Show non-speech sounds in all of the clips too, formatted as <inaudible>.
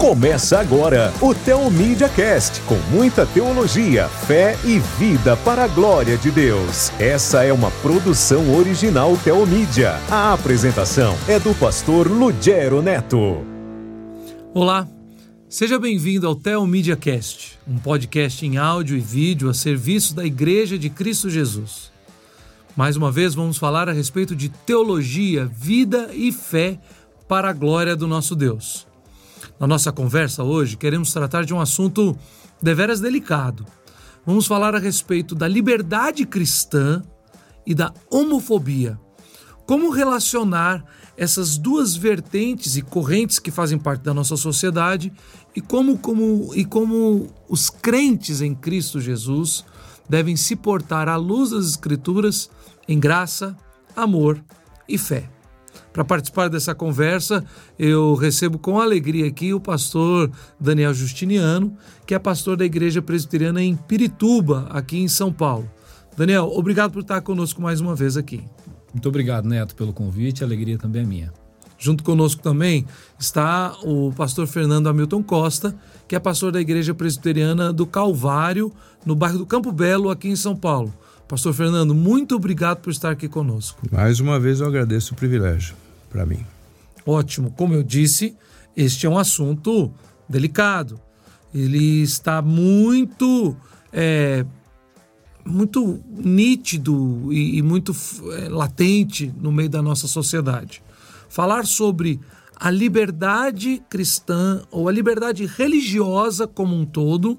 Começa agora o Teomídia Cast, com muita teologia, fé e vida para a glória de Deus. Essa é uma produção original Teomídia. A apresentação é do pastor Lugero Neto. Olá, seja bem-vindo ao Teomídia Cast, um podcast em áudio e vídeo a serviço da Igreja de Cristo Jesus. Mais uma vez vamos falar a respeito de teologia, vida e fé para a glória do nosso Deus. Na nossa conversa hoje, queremos tratar de um assunto deveras delicado. Vamos falar a respeito da liberdade cristã e da homofobia. Como relacionar essas duas vertentes e correntes que fazem parte da nossa sociedade e como, como, e como os crentes em Cristo Jesus devem se portar à luz das Escrituras em graça, amor e fé. Para participar dessa conversa, eu recebo com alegria aqui o pastor Daniel Justiniano, que é pastor da Igreja Presbiteriana em Pirituba, aqui em São Paulo. Daniel, obrigado por estar conosco mais uma vez aqui. Muito obrigado, Neto, pelo convite. A alegria também é minha. Junto conosco também está o pastor Fernando Hamilton Costa, que é pastor da Igreja Presbiteriana do Calvário, no bairro do Campo Belo, aqui em São Paulo. Pastor Fernando, muito obrigado por estar aqui conosco. Mais uma vez eu agradeço o privilégio para mim. Ótimo. Como eu disse, este é um assunto delicado. Ele está muito, é, muito nítido e, e muito é, latente no meio da nossa sociedade. Falar sobre a liberdade cristã ou a liberdade religiosa como um todo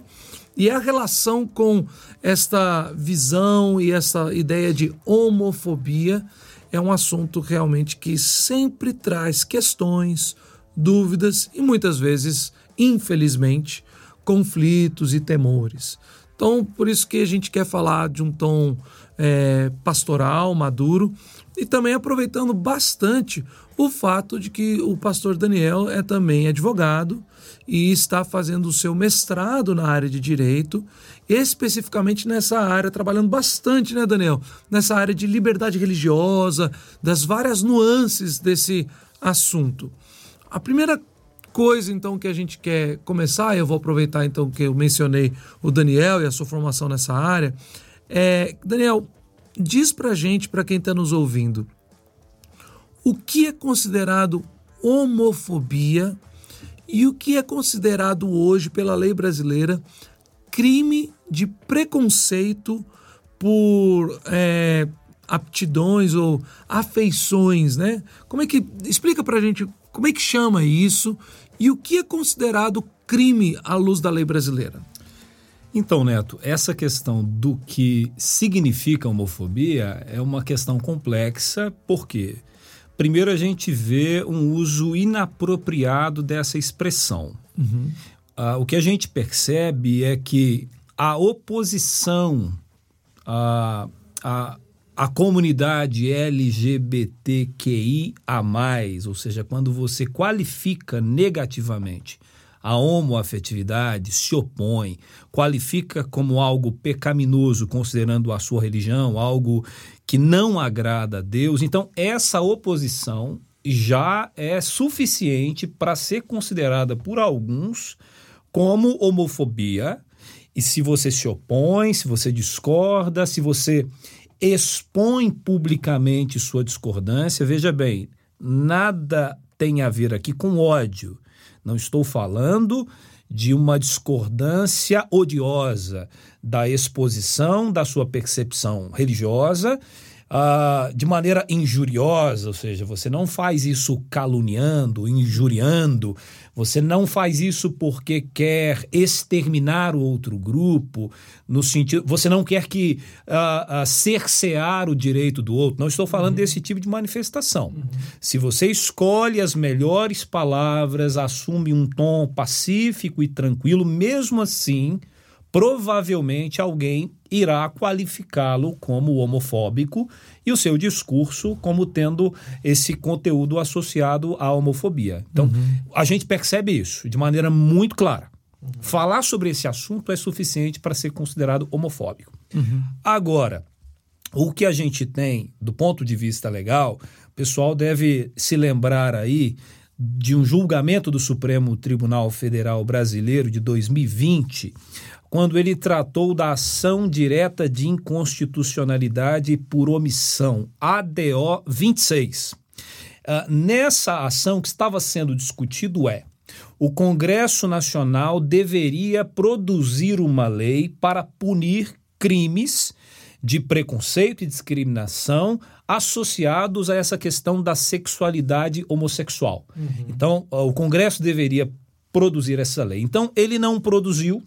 e a relação com esta visão e essa ideia de homofobia é um assunto realmente que sempre traz questões, dúvidas e muitas vezes, infelizmente, conflitos e temores. Então, por isso que a gente quer falar de um tom é, pastoral, maduro, e também aproveitando bastante o fato de que o pastor Daniel é também advogado e está fazendo o seu mestrado na área de direito, especificamente nessa área, trabalhando bastante, né, Daniel? Nessa área de liberdade religiosa, das várias nuances desse assunto. A primeira coisa então que a gente quer começar, eu vou aproveitar então que eu mencionei o Daniel e a sua formação nessa área, é, Daniel, diz pra gente, para quem está nos ouvindo, o que é considerado homofobia e o que é considerado hoje pela lei brasileira crime de preconceito por é, aptidões ou afeições, né? Como é que explica para gente como é que chama isso e o que é considerado crime à luz da lei brasileira? Então, Neto, essa questão do que significa homofobia é uma questão complexa, porque primeiro a gente vê um uso inapropriado dessa expressão. Uhum. Uh, o que a gente percebe é que a oposição à, à, à comunidade LGBTQI a mais, ou seja, quando você qualifica negativamente a homoafetividade, se opõe, qualifica como algo pecaminoso, considerando a sua religião, algo que não agrada a Deus. Então, essa oposição já é suficiente para ser considerada por alguns como homofobia. E se você se opõe, se você discorda, se você expõe publicamente sua discordância, veja bem, nada tem a ver aqui com ódio. Não estou falando de uma discordância odiosa da exposição da sua percepção religiosa uh, de maneira injuriosa, ou seja, você não faz isso caluniando, injuriando, você não faz isso porque quer exterminar o outro grupo, no sentido, você não quer que uh, uh, cercear o direito do outro. Não estou falando uhum. desse tipo de manifestação. Uhum. Se você escolhe as melhores palavras, assume um tom pacífico e tranquilo, mesmo assim, provavelmente alguém irá qualificá-lo como homofóbico e o seu discurso como tendo esse conteúdo associado à homofobia. Então, uhum. a gente percebe isso de maneira muito clara. Uhum. Falar sobre esse assunto é suficiente para ser considerado homofóbico. Uhum. Agora, o que a gente tem do ponto de vista legal, o pessoal deve se lembrar aí de um julgamento do Supremo Tribunal Federal Brasileiro de 2020, quando ele tratou da ação direta de inconstitucionalidade por omissão, ADO 26. Uh, nessa ação que estava sendo discutido é o Congresso Nacional deveria produzir uma lei para punir crimes de preconceito e discriminação associados a essa questão da sexualidade homossexual. Uhum. Então, o Congresso deveria produzir essa lei. Então, ele não produziu.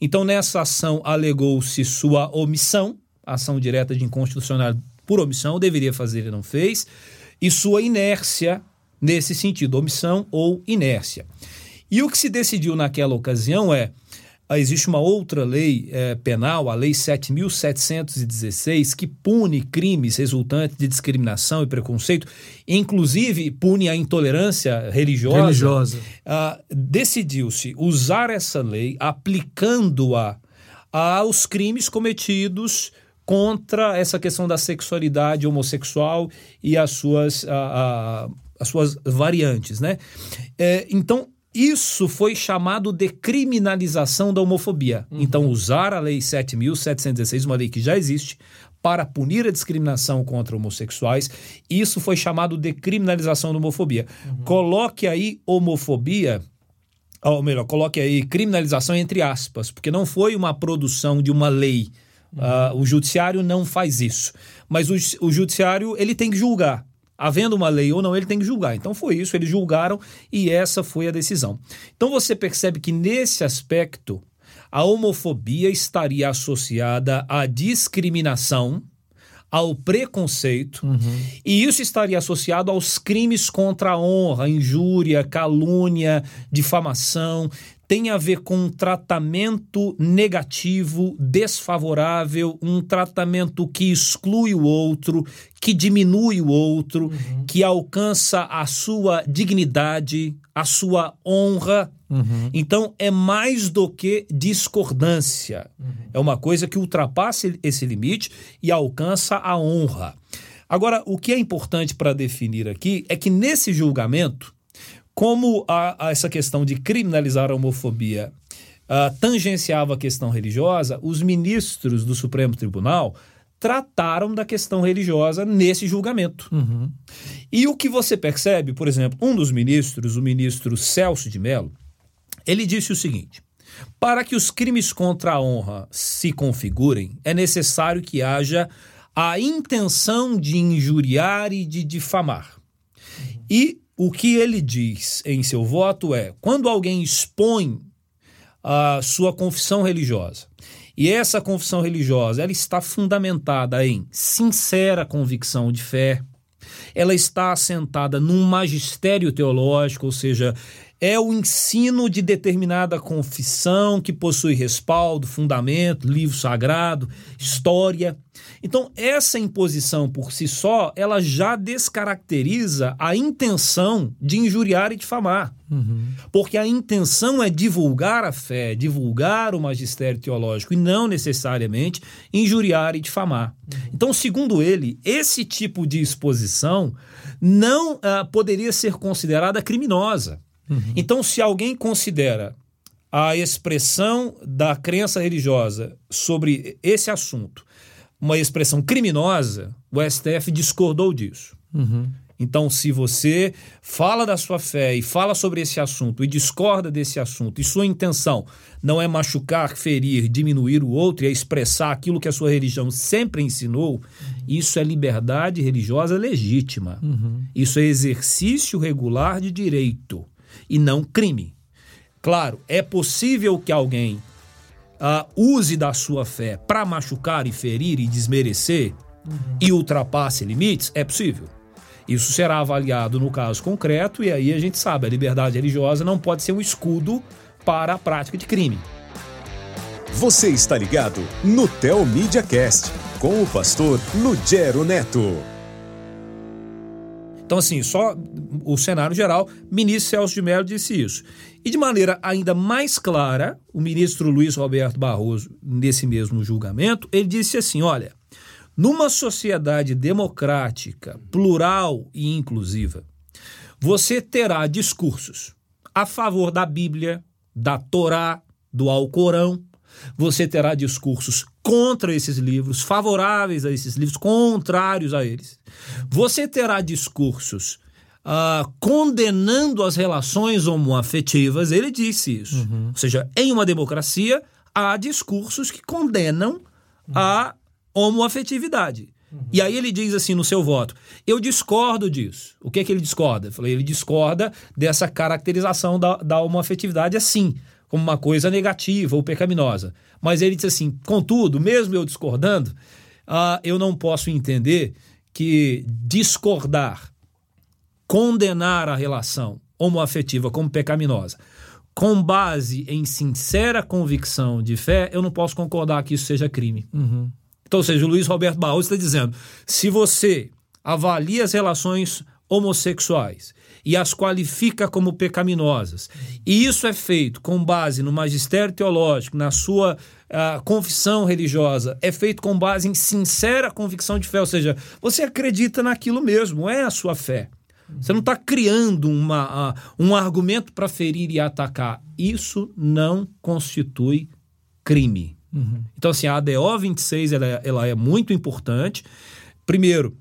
Então, nessa ação, alegou-se sua omissão, ação direta de inconstitucional por omissão, deveria fazer e não fez, e sua inércia nesse sentido, omissão ou inércia. E o que se decidiu naquela ocasião é ah, existe uma outra lei é, penal, a Lei 7.716, que pune crimes resultantes de discriminação e preconceito, inclusive pune a intolerância religiosa. religiosa. Ah, Decidiu-se usar essa lei, aplicando-a aos crimes cometidos contra essa questão da sexualidade homossexual e as suas, a, a, as suas variantes. Né? É, então, isso foi chamado de criminalização da homofobia. Uhum. Então, usar a Lei 7.716, uma lei que já existe, para punir a discriminação contra homossexuais, isso foi chamado de criminalização da homofobia. Uhum. Coloque aí homofobia, ou melhor, coloque aí criminalização entre aspas, porque não foi uma produção de uma lei. Uhum. Uh, o judiciário não faz isso. Mas o, o judiciário ele tem que julgar havendo uma lei ou não, ele tem que julgar. Então foi isso, eles julgaram e essa foi a decisão. Então você percebe que nesse aspecto a homofobia estaria associada à discriminação, ao preconceito, uhum. e isso estaria associado aos crimes contra a honra, injúria, calúnia, difamação, tem a ver com um tratamento negativo, desfavorável, um tratamento que exclui o outro, que diminui o outro, uhum. que alcança a sua dignidade, a sua honra. Uhum. Então é mais do que discordância. Uhum. É uma coisa que ultrapassa esse limite e alcança a honra. Agora, o que é importante para definir aqui é que nesse julgamento como a, a essa questão de criminalizar a homofobia uh, tangenciava a questão religiosa, os ministros do Supremo Tribunal trataram da questão religiosa nesse julgamento. Uhum. E o que você percebe, por exemplo, um dos ministros, o ministro Celso de Mello, ele disse o seguinte: para que os crimes contra a honra se configurem, é necessário que haja a intenção de injuriar e de difamar. E o que ele diz em seu voto é: quando alguém expõe a sua confissão religiosa, e essa confissão religiosa ela está fundamentada em sincera convicção de fé, ela está assentada num magistério teológico, ou seja, é o ensino de determinada confissão que possui respaldo, fundamento, livro sagrado, história. Então, essa imposição por si só, ela já descaracteriza a intenção de injuriar e difamar. Uhum. Porque a intenção é divulgar a fé, divulgar o magistério teológico e não necessariamente injuriar e difamar. Uhum. Então, segundo ele, esse tipo de exposição não uh, poderia ser considerada criminosa. Uhum. Então, se alguém considera a expressão da crença religiosa sobre esse assunto uma expressão criminosa, o STF discordou disso. Uhum. Então, se você fala da sua fé e fala sobre esse assunto e discorda desse assunto, e sua intenção não é machucar, ferir, diminuir o outro e é expressar aquilo que a sua religião sempre ensinou, uhum. isso é liberdade religiosa legítima. Uhum. Isso é exercício regular de direito e não crime. Claro, é possível que alguém uh, use da sua fé para machucar e ferir e desmerecer uhum. e ultrapasse limites, é possível. Isso será avaliado no caso concreto e aí a gente sabe, a liberdade religiosa não pode ser um escudo para a prática de crime. Você está ligado no Tel Media Cast com o pastor Lugero Neto. Então, assim, só o cenário geral, ministro Celso de Mello disse isso. E de maneira ainda mais clara, o ministro Luiz Roberto Barroso, nesse mesmo julgamento, ele disse assim: olha, numa sociedade democrática, plural e inclusiva, você terá discursos a favor da Bíblia, da Torá, do Alcorão. Você terá discursos contra esses livros, favoráveis a esses livros, contrários a eles. Você terá discursos uh, condenando as relações homoafetivas. Ele disse isso. Uhum. Ou seja, em uma democracia, há discursos que condenam a homoafetividade. Uhum. E aí ele diz assim no seu voto: eu discordo disso. O que é que ele discorda? Eu falei, ele discorda dessa caracterização da, da homoafetividade assim, como uma coisa negativa ou pecaminosa. Mas ele disse assim: contudo, mesmo eu discordando, uh, eu não posso entender que discordar, condenar a relação homoafetiva como pecaminosa, com base em sincera convicção de fé, eu não posso concordar que isso seja crime. Uhum. Então, ou seja, o Luiz Roberto Barroso está dizendo: se você avalia as relações homossexuais e as qualifica como pecaminosas, e isso é feito com base no magistério teológico, na sua uh, confissão religiosa, é feito com base em sincera convicção de fé, ou seja, você acredita naquilo mesmo, é a sua fé. Você não está criando uma, uh, um argumento para ferir e atacar. Isso não constitui crime. Uhum. Então, assim, a ADO 26 ela, é, ela é muito importante. Primeiro,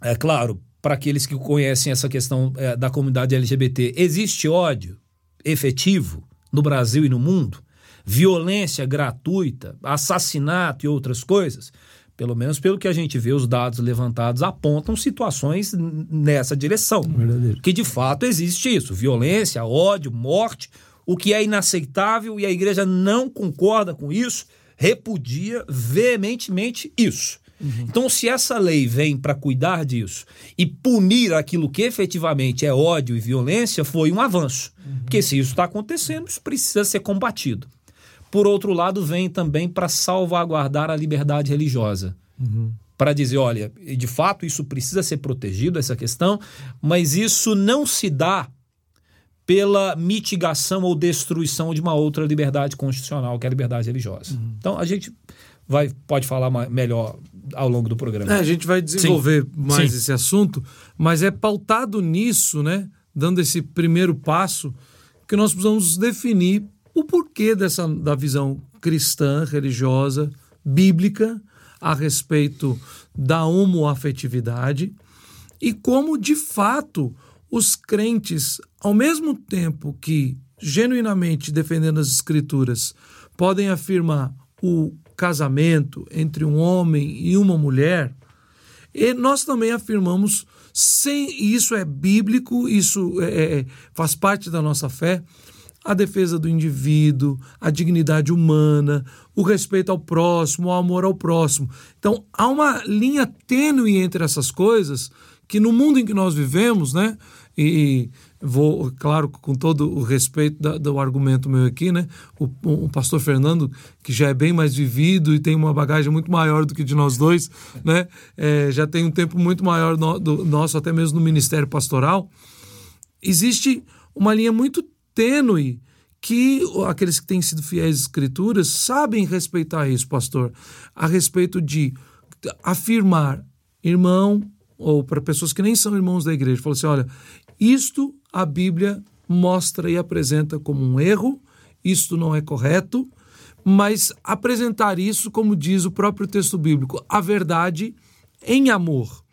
é claro, para aqueles que conhecem essa questão é, da comunidade LGBT, existe ódio efetivo no Brasil e no mundo? Violência gratuita, assassinato e outras coisas? Pelo menos pelo que a gente vê, os dados levantados apontam situações nessa direção. Verdadeiro. Que de fato existe isso: violência, ódio, morte, o que é inaceitável e a igreja não concorda com isso, repudia veementemente isso. Uhum. Então, se essa lei vem para cuidar disso e punir aquilo que efetivamente é ódio e violência, foi um avanço. Uhum. Porque se isso está acontecendo, isso precisa ser combatido. Por outro lado, vem também para salvaguardar a liberdade religiosa. Uhum. Para dizer, olha, de fato isso precisa ser protegido, essa questão, mas isso não se dá pela mitigação ou destruição de uma outra liberdade constitucional, que é a liberdade religiosa. Uhum. Então a gente vai pode falar melhor ao longo do programa. É, a gente vai desenvolver Sim. mais Sim. esse assunto, mas é pautado nisso, né? Dando esse primeiro passo, que nós precisamos definir o porquê dessa da visão cristã, religiosa, bíblica a respeito da homoafetividade e como de fato os crentes, ao mesmo tempo que genuinamente defendendo as escrituras, podem afirmar o casamento entre um homem e uma mulher, e nós também afirmamos, sem isso é bíblico, isso é, é, é, faz parte da nossa fé, a defesa do indivíduo, a dignidade humana, o respeito ao próximo, o amor ao próximo. Então, há uma linha tênue entre essas coisas que no mundo em que nós vivemos, né, e vou, claro, com todo o respeito da, do argumento meu aqui, né? O, o, pastor Fernando, que já é bem mais vivido e tem uma bagagem muito maior do que de nós dois, <laughs> né? É, já tem um tempo muito maior no, do nosso, até mesmo no ministério pastoral. Existe uma linha muito tênue que aqueles que têm sido fiéis às escrituras sabem respeitar isso, pastor, a respeito de afirmar, irmão, ou para pessoas que nem são irmãos da igreja, falou assim: olha, isto a Bíblia mostra e apresenta como um erro, isto não é correto, mas apresentar isso, como diz o próprio texto bíblico, a verdade em amor.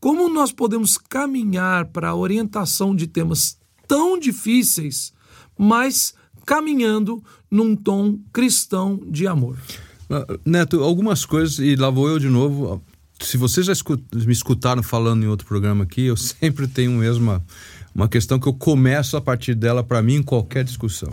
Como nós podemos caminhar para a orientação de temas tão difíceis, mas caminhando num tom cristão de amor? Ah, Neto, algumas coisas, e lá vou eu de novo se vocês já me escutaram falando em outro programa aqui, eu <laughs> sempre tenho mesmo uma, questão que eu começo a partir dela para mim em qualquer discussão.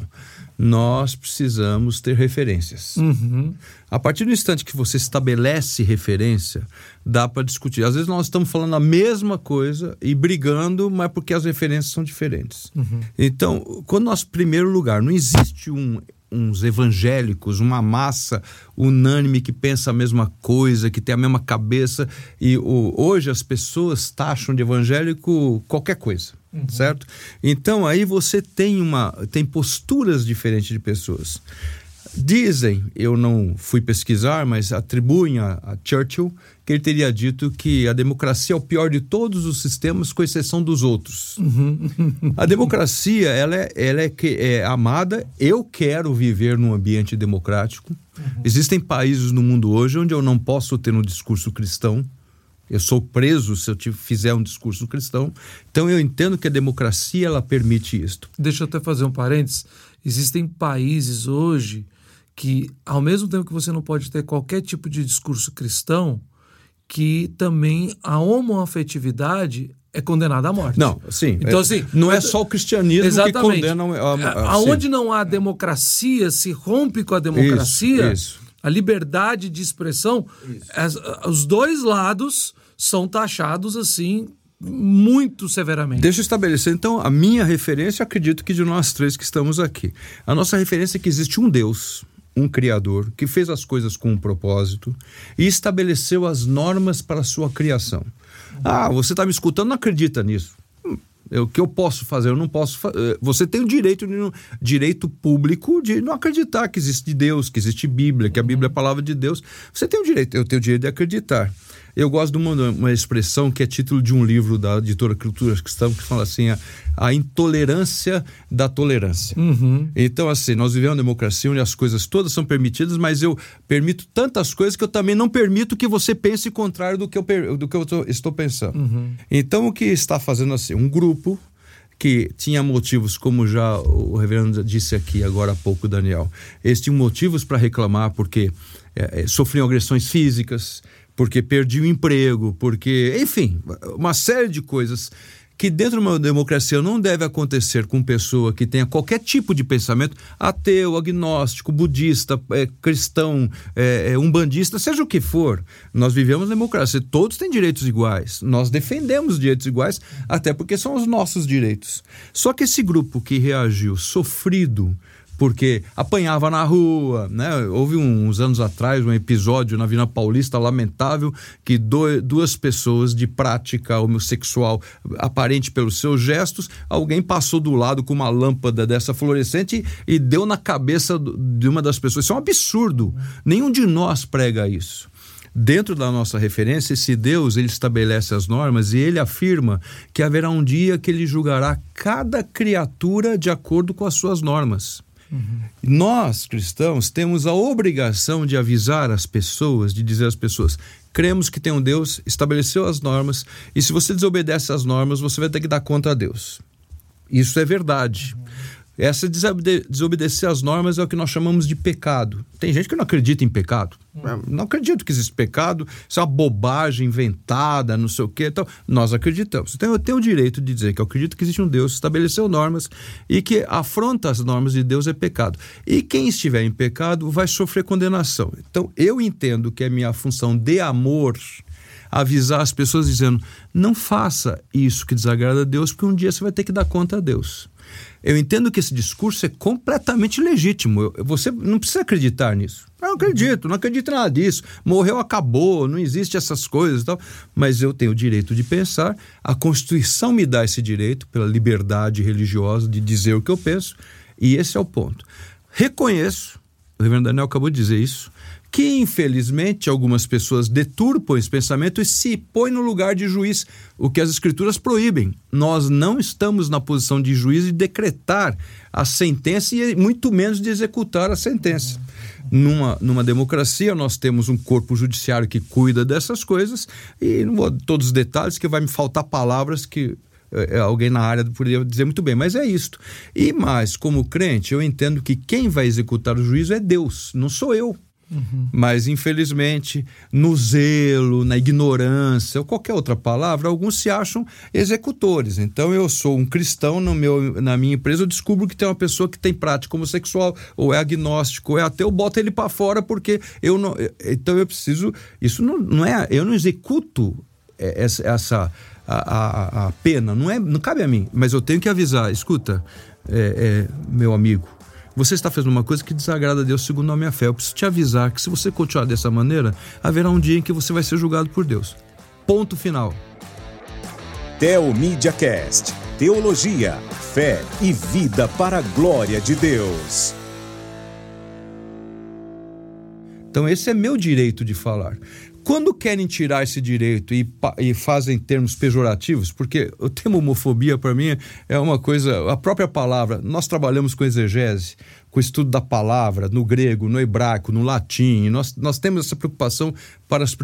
Nós precisamos ter referências. Uhum. A partir do instante que você estabelece referência, dá para discutir. Às vezes nós estamos falando a mesma coisa e brigando, mas porque as referências são diferentes. Uhum. Então, quando nós, primeiro lugar, não existe um uns evangélicos, uma massa unânime que pensa a mesma coisa, que tem a mesma cabeça. E o, hoje as pessoas taxam de evangélico qualquer coisa, uhum. certo? Então aí você tem uma tem posturas diferentes de pessoas. Dizem, eu não fui pesquisar, mas atribuem a, a, Churchill que ele teria dito que a democracia é o pior de todos os sistemas, com exceção dos outros. Uhum. a democracia, ela é, ela é, que, é amada. Eu quero viver num ambiente democrático. Uhum. Existem países no mundo hoje onde eu não posso ter um discurso cristão. Eu sou preso se eu te fizer um discurso cristão. Então eu entendo que a democracia ela permite isto. Deixa eu até fazer um parênteses. Existem países hoje que, ao mesmo tempo que você não pode ter qualquer tipo de discurso cristão, que também a homoafetividade é condenada à morte. Não, sim. Então, é, assim, não é só o cristianismo exatamente. que condena a, a, Aonde não há democracia, se rompe com a democracia, isso, isso. a liberdade de expressão, as, os dois lados são taxados assim muito severamente. Deixa eu estabelecer então a minha referência, acredito que de nós três que estamos aqui. A nossa referência é que existe um Deus um Criador que fez as coisas com um propósito e estabeleceu as normas para a sua criação. Ah, você está me escutando, não acredita nisso. Hum, o que eu posso fazer? Eu não posso. Eh, você tem o direito, direito público de não acreditar que existe Deus, que existe Bíblia, que a Bíblia é a palavra de Deus. Você tem o direito, eu tenho o direito de acreditar. Eu gosto de uma, uma expressão que é título de um livro da editora Cultura Cristã, que fala assim: a, a intolerância da tolerância. Uhum. Então, assim, nós vivemos uma democracia onde as coisas todas são permitidas, mas eu permito tantas coisas que eu também não permito que você pense contrário do que eu, do que eu tô, estou pensando. Uhum. Então, o que está fazendo assim? Um grupo que tinha motivos, como já o reverendo disse aqui agora há pouco, Daniel. Eles tinham motivos para reclamar porque é, é, sofriam agressões físicas, porque perdi o emprego, porque, enfim, uma série de coisas que dentro de uma democracia não deve acontecer com pessoa que tenha qualquer tipo de pensamento, ateu, agnóstico, budista, é, cristão, é, é, umbandista, seja o que for. Nós vivemos democracia, todos têm direitos iguais. Nós defendemos direitos iguais, até porque são os nossos direitos. Só que esse grupo que reagiu sofrido, porque apanhava na rua, né? Houve uns anos atrás um episódio na Vila Paulista lamentável que do, duas pessoas de prática homossexual aparente pelos seus gestos, alguém passou do lado com uma lâmpada dessa fluorescente e, deu na cabeça de uma das pessoas. Isso é um absurdo. Nenhum de nós prega isso dentro da nossa referência, esse Deus ele estabelece as normas e ele afirma que haverá um dia que ele julgará cada criatura de acordo com as suas normas. Uhum. Nós, cristãos, temos a obrigação de avisar as pessoas, de dizer às pessoas: cremos que tem um Deus, estabeleceu as normas, e se você desobedece às normas, você vai ter que dar conta a Deus. Isso é verdade. Uhum. Essa desobedecer às normas é o que nós chamamos de pecado. Tem gente que não acredita em pecado. Hum. Não acredito que existe pecado, isso é uma bobagem inventada, não sei o quê. Então, nós acreditamos. Então, eu tenho o direito de dizer que eu acredito que existe um Deus, estabeleceu normas e que afronta as normas de Deus é pecado. E quem estiver em pecado vai sofrer condenação. Então, eu entendo que é minha função de amor avisar as pessoas dizendo: não faça isso que desagrada a Deus, porque um dia você vai ter que dar conta a Deus. Eu entendo que esse discurso é completamente legítimo. Eu, você não precisa acreditar nisso. Eu não acredito, não acredito em nada disso. Morreu, acabou, não existe essas coisas e tal. Mas eu tenho o direito de pensar. A Constituição me dá esse direito, pela liberdade religiosa, de dizer o que eu penso. E esse é o ponto. Reconheço, o reverendo Daniel acabou de dizer isso, que infelizmente algumas pessoas deturpam esse pensamento e se põem no lugar de juiz, o que as escrituras proíbem. Nós não estamos na posição de juiz de decretar a sentença e muito menos de executar a sentença. Numa, numa democracia, nós temos um corpo judiciário que cuida dessas coisas e não vou todos os detalhes, que vai me faltar palavras que é, alguém na área poderia dizer muito bem, mas é isto. E mais, como crente, eu entendo que quem vai executar o juízo é Deus, não sou eu. Mas, infelizmente, no zelo, na ignorância, ou qualquer outra palavra, alguns se acham executores. Então, eu sou um cristão no meu, na minha empresa, eu descubro que tem uma pessoa que tem prática homossexual, ou é agnóstico, ou é ateu, eu boto ele para fora porque eu não. Então, eu preciso. Isso não, não é. Eu não executo essa. essa a, a, a pena, não é, não cabe a mim, mas eu tenho que avisar. Escuta, é, é, meu amigo, você está fazendo uma coisa que desagrada a Deus segundo a minha fé. Eu preciso te avisar que se você continuar dessa maneira, haverá um dia em que você vai ser julgado por Deus. Ponto final. Theo Cast. Teologia, fé e vida para a glória de Deus. Então, esse é meu direito de falar. Quando querem tirar esse direito e, e fazem termos pejorativos, porque o termo homofobia, para mim, é uma coisa. A própria palavra, nós trabalhamos com exegese, com o estudo da palavra, no grego, no hebraico, no latim. Nós, nós temos essa preocupação para as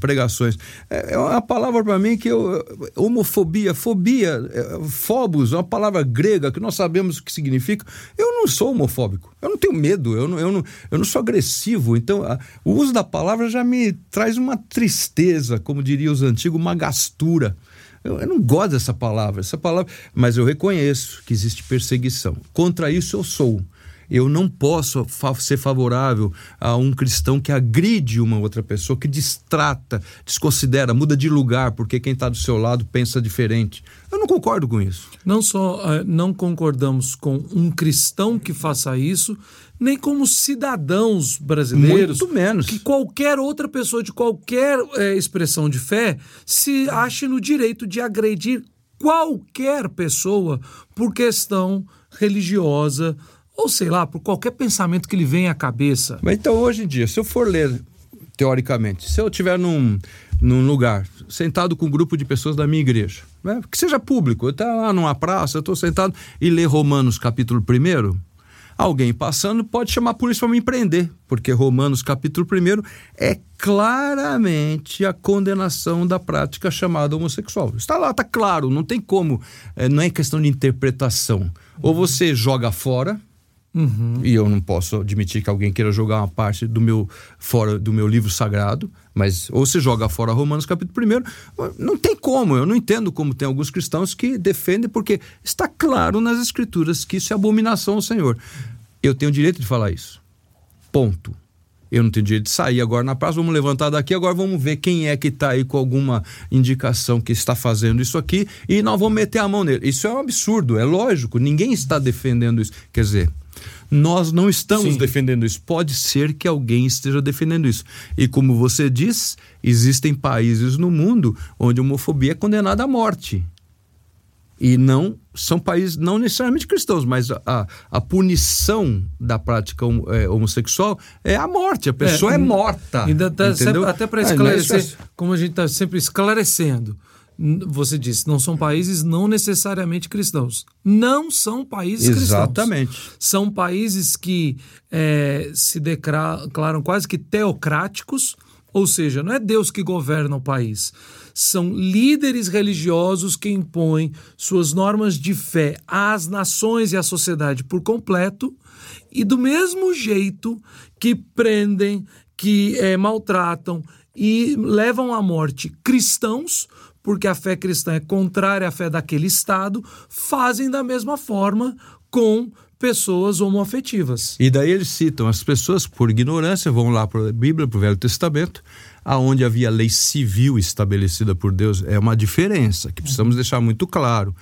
pregações. É, é uma palavra para mim que eu, homofobia, fobia, é, phobos, é uma palavra grega que nós sabemos o que significa. Eu não sou homofóbico, eu não tenho medo, eu não, eu não, eu não sou agressivo. Então, a, o uso da palavra já me traz uma tristeza, como diriam os antigos, uma gastura. Eu, eu, não gosto dessa palavra, essa palavra, mas eu reconheço que existe perseguição. Contra isso eu sou. Eu não posso fa ser favorável a um cristão que agride uma outra pessoa, que distrata, desconsidera, muda de lugar porque quem está do seu lado pensa diferente. Eu não concordo com isso. Não só uh, não concordamos com um cristão que faça isso, nem como cidadãos brasileiros. Muito menos. Que qualquer outra pessoa de qualquer é, expressão de fé se ache no direito de agredir qualquer pessoa por questão religiosa, ou sei lá, por qualquer pensamento que lhe venha à cabeça. Mas então, hoje em dia, se eu for ler, teoricamente, se eu estiver num, num lugar, sentado com um grupo de pessoas da minha igreja, né, que seja público, eu estou lá numa praça, eu estou sentado e ler Romanos capítulo 1, alguém passando pode chamar a polícia para me prender, porque Romanos capítulo 1 é claramente a condenação da prática chamada homossexual. Está lá, está claro, não tem como, é, não é questão de interpretação. Ou você joga fora, Uhum. E eu não posso admitir que alguém queira jogar uma parte do meu fora do meu livro sagrado, mas ou se joga fora Romanos capítulo 1, não tem como, eu não entendo como tem alguns cristãos que defendem porque está claro nas escrituras que isso é abominação ao Senhor. Eu tenho direito de falar isso. Ponto. Eu não tenho direito de sair agora na praça, vamos levantar daqui, agora vamos ver quem é que está aí com alguma indicação que está fazendo isso aqui e nós vamos meter a mão nele. Isso é um absurdo, é lógico, ninguém está defendendo isso. Quer dizer, nós não estamos Sim. defendendo isso. Pode ser que alguém esteja defendendo isso. E como você diz, existem países no mundo onde a homofobia é condenada à morte. E não são países não necessariamente cristãos, mas a, a punição da prática é, homossexual é a morte. A pessoa é, é morta. Ainda tá sempre, até para esclarecer, é, como a gente está sempre esclarecendo você disse, não são países não necessariamente cristãos. Não são países Exatamente. cristãos. São países que é, se declaram quase que teocráticos, ou seja, não é Deus que governa o país. São líderes religiosos que impõem suas normas de fé às nações e à sociedade por completo, e do mesmo jeito que prendem, que é, maltratam e levam à morte cristãos porque a fé cristã é contrária à fé daquele Estado, fazem da mesma forma com pessoas homoafetivas. E daí eles citam as pessoas, por ignorância, vão lá para a Bíblia, para o Velho Testamento, aonde havia lei civil estabelecida por Deus. É uma diferença que precisamos deixar muito claro.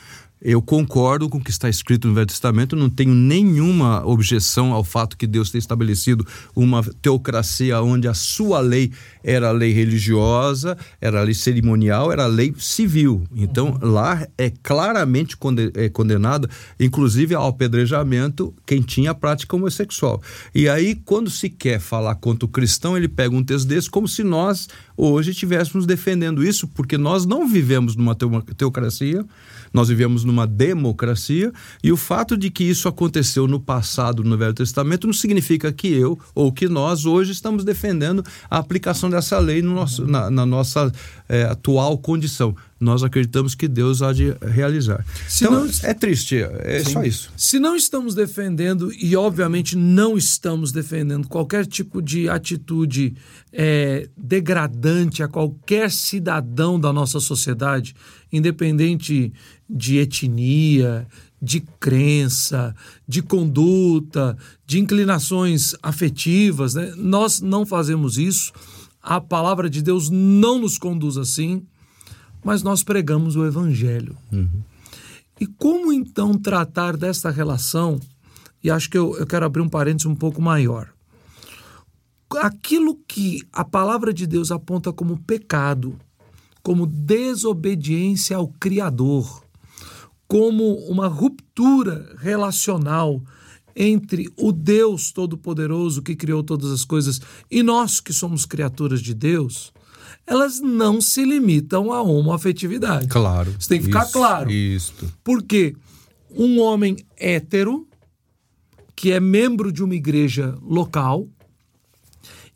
Eu concordo com o que está escrito no Velho Testamento, não tenho nenhuma objeção ao fato que Deus tenha estabelecido uma teocracia onde a sua lei era a lei religiosa, era a lei cerimonial, era a lei civil. Então, uhum. lá é claramente é condenado, inclusive ao apedrejamento, quem tinha a prática homossexual. E aí, quando se quer falar contra o cristão, ele pega um texto desse como se nós hoje estivéssemos defendendo isso, porque nós não vivemos numa teocracia, nós vivemos numa democracia, e o fato de que isso aconteceu no passado, no Velho Testamento, não significa que eu ou que nós hoje estamos defendendo a aplicação dessa lei no nosso, na, na nossa é, atual condição. Nós acreditamos que Deus há de realizar. Se então, não, é triste, é sim. só isso. Se não estamos defendendo, e obviamente não estamos defendendo qualquer tipo de atitude é, degradante a qualquer cidadão da nossa sociedade, independente de etnia, de crença, de conduta, de inclinações afetivas, né? nós não fazemos isso a palavra de Deus não nos conduz assim, mas nós pregamos o Evangelho. Uhum. E como então tratar desta relação? E acho que eu, eu quero abrir um parênteses um pouco maior. Aquilo que a palavra de Deus aponta como pecado, como desobediência ao Criador, como uma ruptura relacional entre o Deus Todo-Poderoso que criou todas as coisas e nós que somos criaturas de Deus, elas não se limitam à homoafetividade. Claro. Isso tem que ficar Isso, claro. Isto. Porque um homem hétero, que é membro de uma igreja local,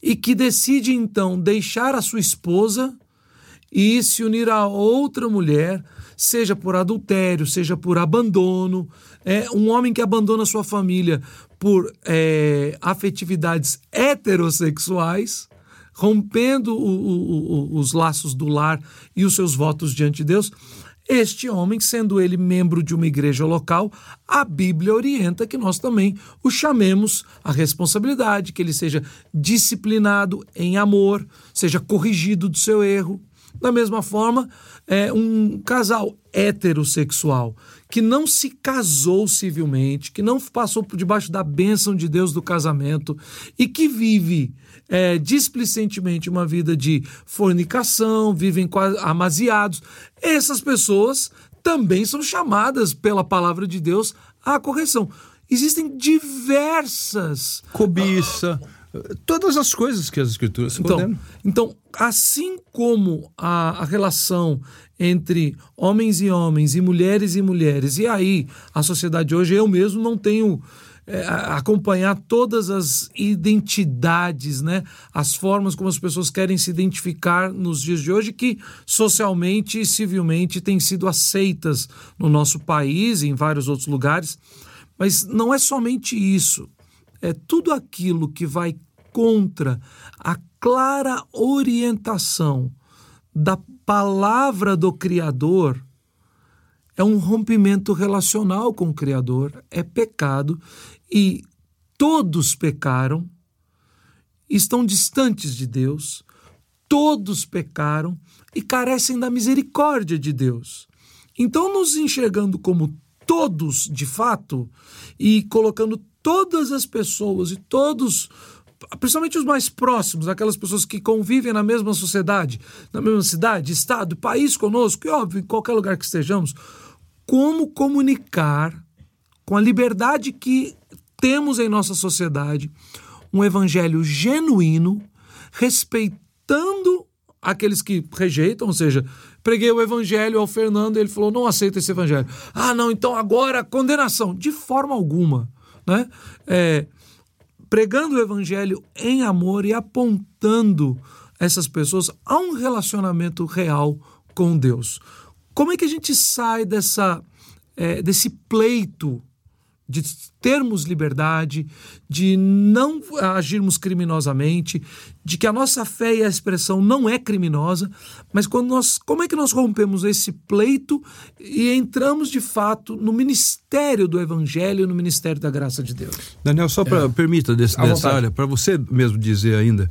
e que decide então deixar a sua esposa e se unir a outra mulher, seja por adultério, seja por abandono, é um homem que abandona sua família por é, afetividades heterossexuais, rompendo o- o- o- os laços do lar e os seus votos diante de Deus. Este homem, sendo ele membro de uma igreja local, a Bíblia orienta que nós também o chamemos à responsabilidade, que ele seja disciplinado em amor, seja corrigido do seu erro. Da mesma forma, é, um casal heterossexual que não se casou civilmente, que não passou por debaixo da bênção de Deus do casamento e que vive é, displicentemente uma vida de fornicação, vivem amaziados, essas pessoas também são chamadas pela palavra de Deus à correção. Existem diversas Cobiça. Todas as coisas que as escrituras então, condenam. então, assim como a, a relação entre homens e homens e mulheres e mulheres, e aí a sociedade hoje, eu mesmo não tenho é, acompanhar todas as identidades, né? as formas como as pessoas querem se identificar nos dias de hoje, que socialmente e civilmente têm sido aceitas no nosso país e em vários outros lugares. Mas não é somente isso é tudo aquilo que vai contra a clara orientação da palavra do Criador é um rompimento relacional com o Criador, é pecado e todos pecaram, estão distantes de Deus, todos pecaram e carecem da misericórdia de Deus. Então, nos enxergando como todos de fato e colocando todas as pessoas e todos, principalmente os mais próximos, aquelas pessoas que convivem na mesma sociedade, na mesma cidade, estado, país conosco, e óbvio, em qualquer lugar que estejamos, como comunicar com a liberdade que temos em nossa sociedade um evangelho genuíno, respeitando aqueles que rejeitam, ou seja, preguei o evangelho ao Fernando e ele falou: não aceito esse evangelho. Ah, não, então agora condenação. De forma alguma. Né? É, pregando o evangelho em amor e apontando essas pessoas a um relacionamento real com Deus. Como é que a gente sai dessa, é, desse pleito de termos liberdade, de não agirmos criminosamente, de que a nossa fé e a expressão não é criminosa, mas quando nós, como é que nós rompemos esse pleito e entramos de fato no ministério do evangelho, no ministério da graça de Deus? Daniel, só para permita desse, dessa área, para você mesmo dizer ainda,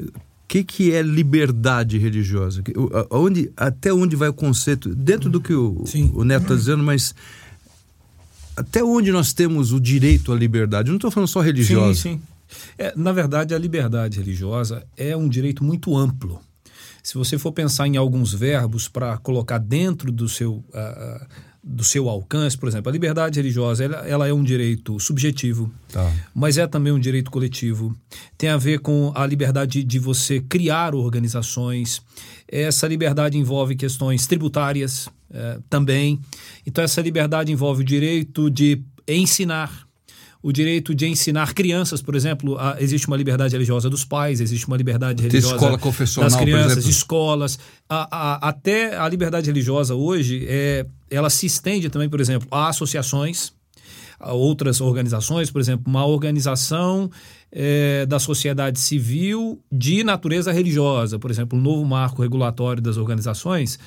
o que, que é liberdade religiosa? Onde, até onde vai o conceito? Dentro do que o, Sim. o Neto está dizendo, mas até onde nós temos o direito à liberdade? Eu não estou falando só religiosa. Sim, sim. É, na verdade, a liberdade religiosa é um direito muito amplo. Se você for pensar em alguns verbos para colocar dentro do seu, ah, do seu alcance, por exemplo, a liberdade religiosa ela, ela é um direito subjetivo, Tá. mas é também um direito coletivo. Tem a ver com a liberdade de você criar organizações. Essa liberdade envolve questões tributárias eh, também. Então, essa liberdade envolve o direito de ensinar. O direito de ensinar crianças, por exemplo, a- existe uma liberdade religiosa dos pais, existe uma liberdade religiosa escola confessional, das crianças, escolas. A- a- até a liberdade religiosa hoje, é, ela se estende também, por exemplo, a associações, outras organizações, por exemplo, uma organização eh, da sociedade civil de natureza religiosa, por exemplo, o novo marco regulatório das organizações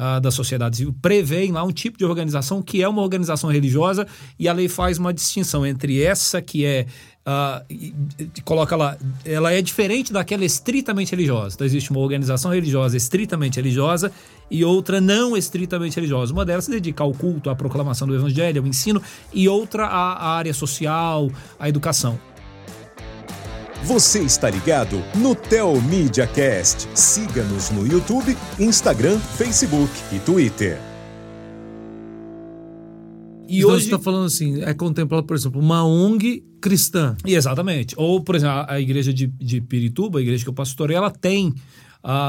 ah, da sociedade civil prevê lá um tipo de organização que é uma organização religiosa e a lei faz uma distinção entre essa que é ah, e- e coloca lá, ela é diferente daquela estritamente religiosa. Então existe uma organização religiosa estritamente religiosa e outra não estritamente religiosa. Uma delas se dedica ao culto, à proclamação do evangelho, ao ensino, e outra à, à área social, à educação. Você está ligado no Tel Media Cast. Siga-nos no YouTube, Instagram, Facebook e Twitter. E então, hoje está falando assim, é contemplado, por exemplo, uma ONG cristã. Exatamente. Ou, por exemplo, a, a igreja de, de Pirituba, a igreja que eu pastorei, ela tem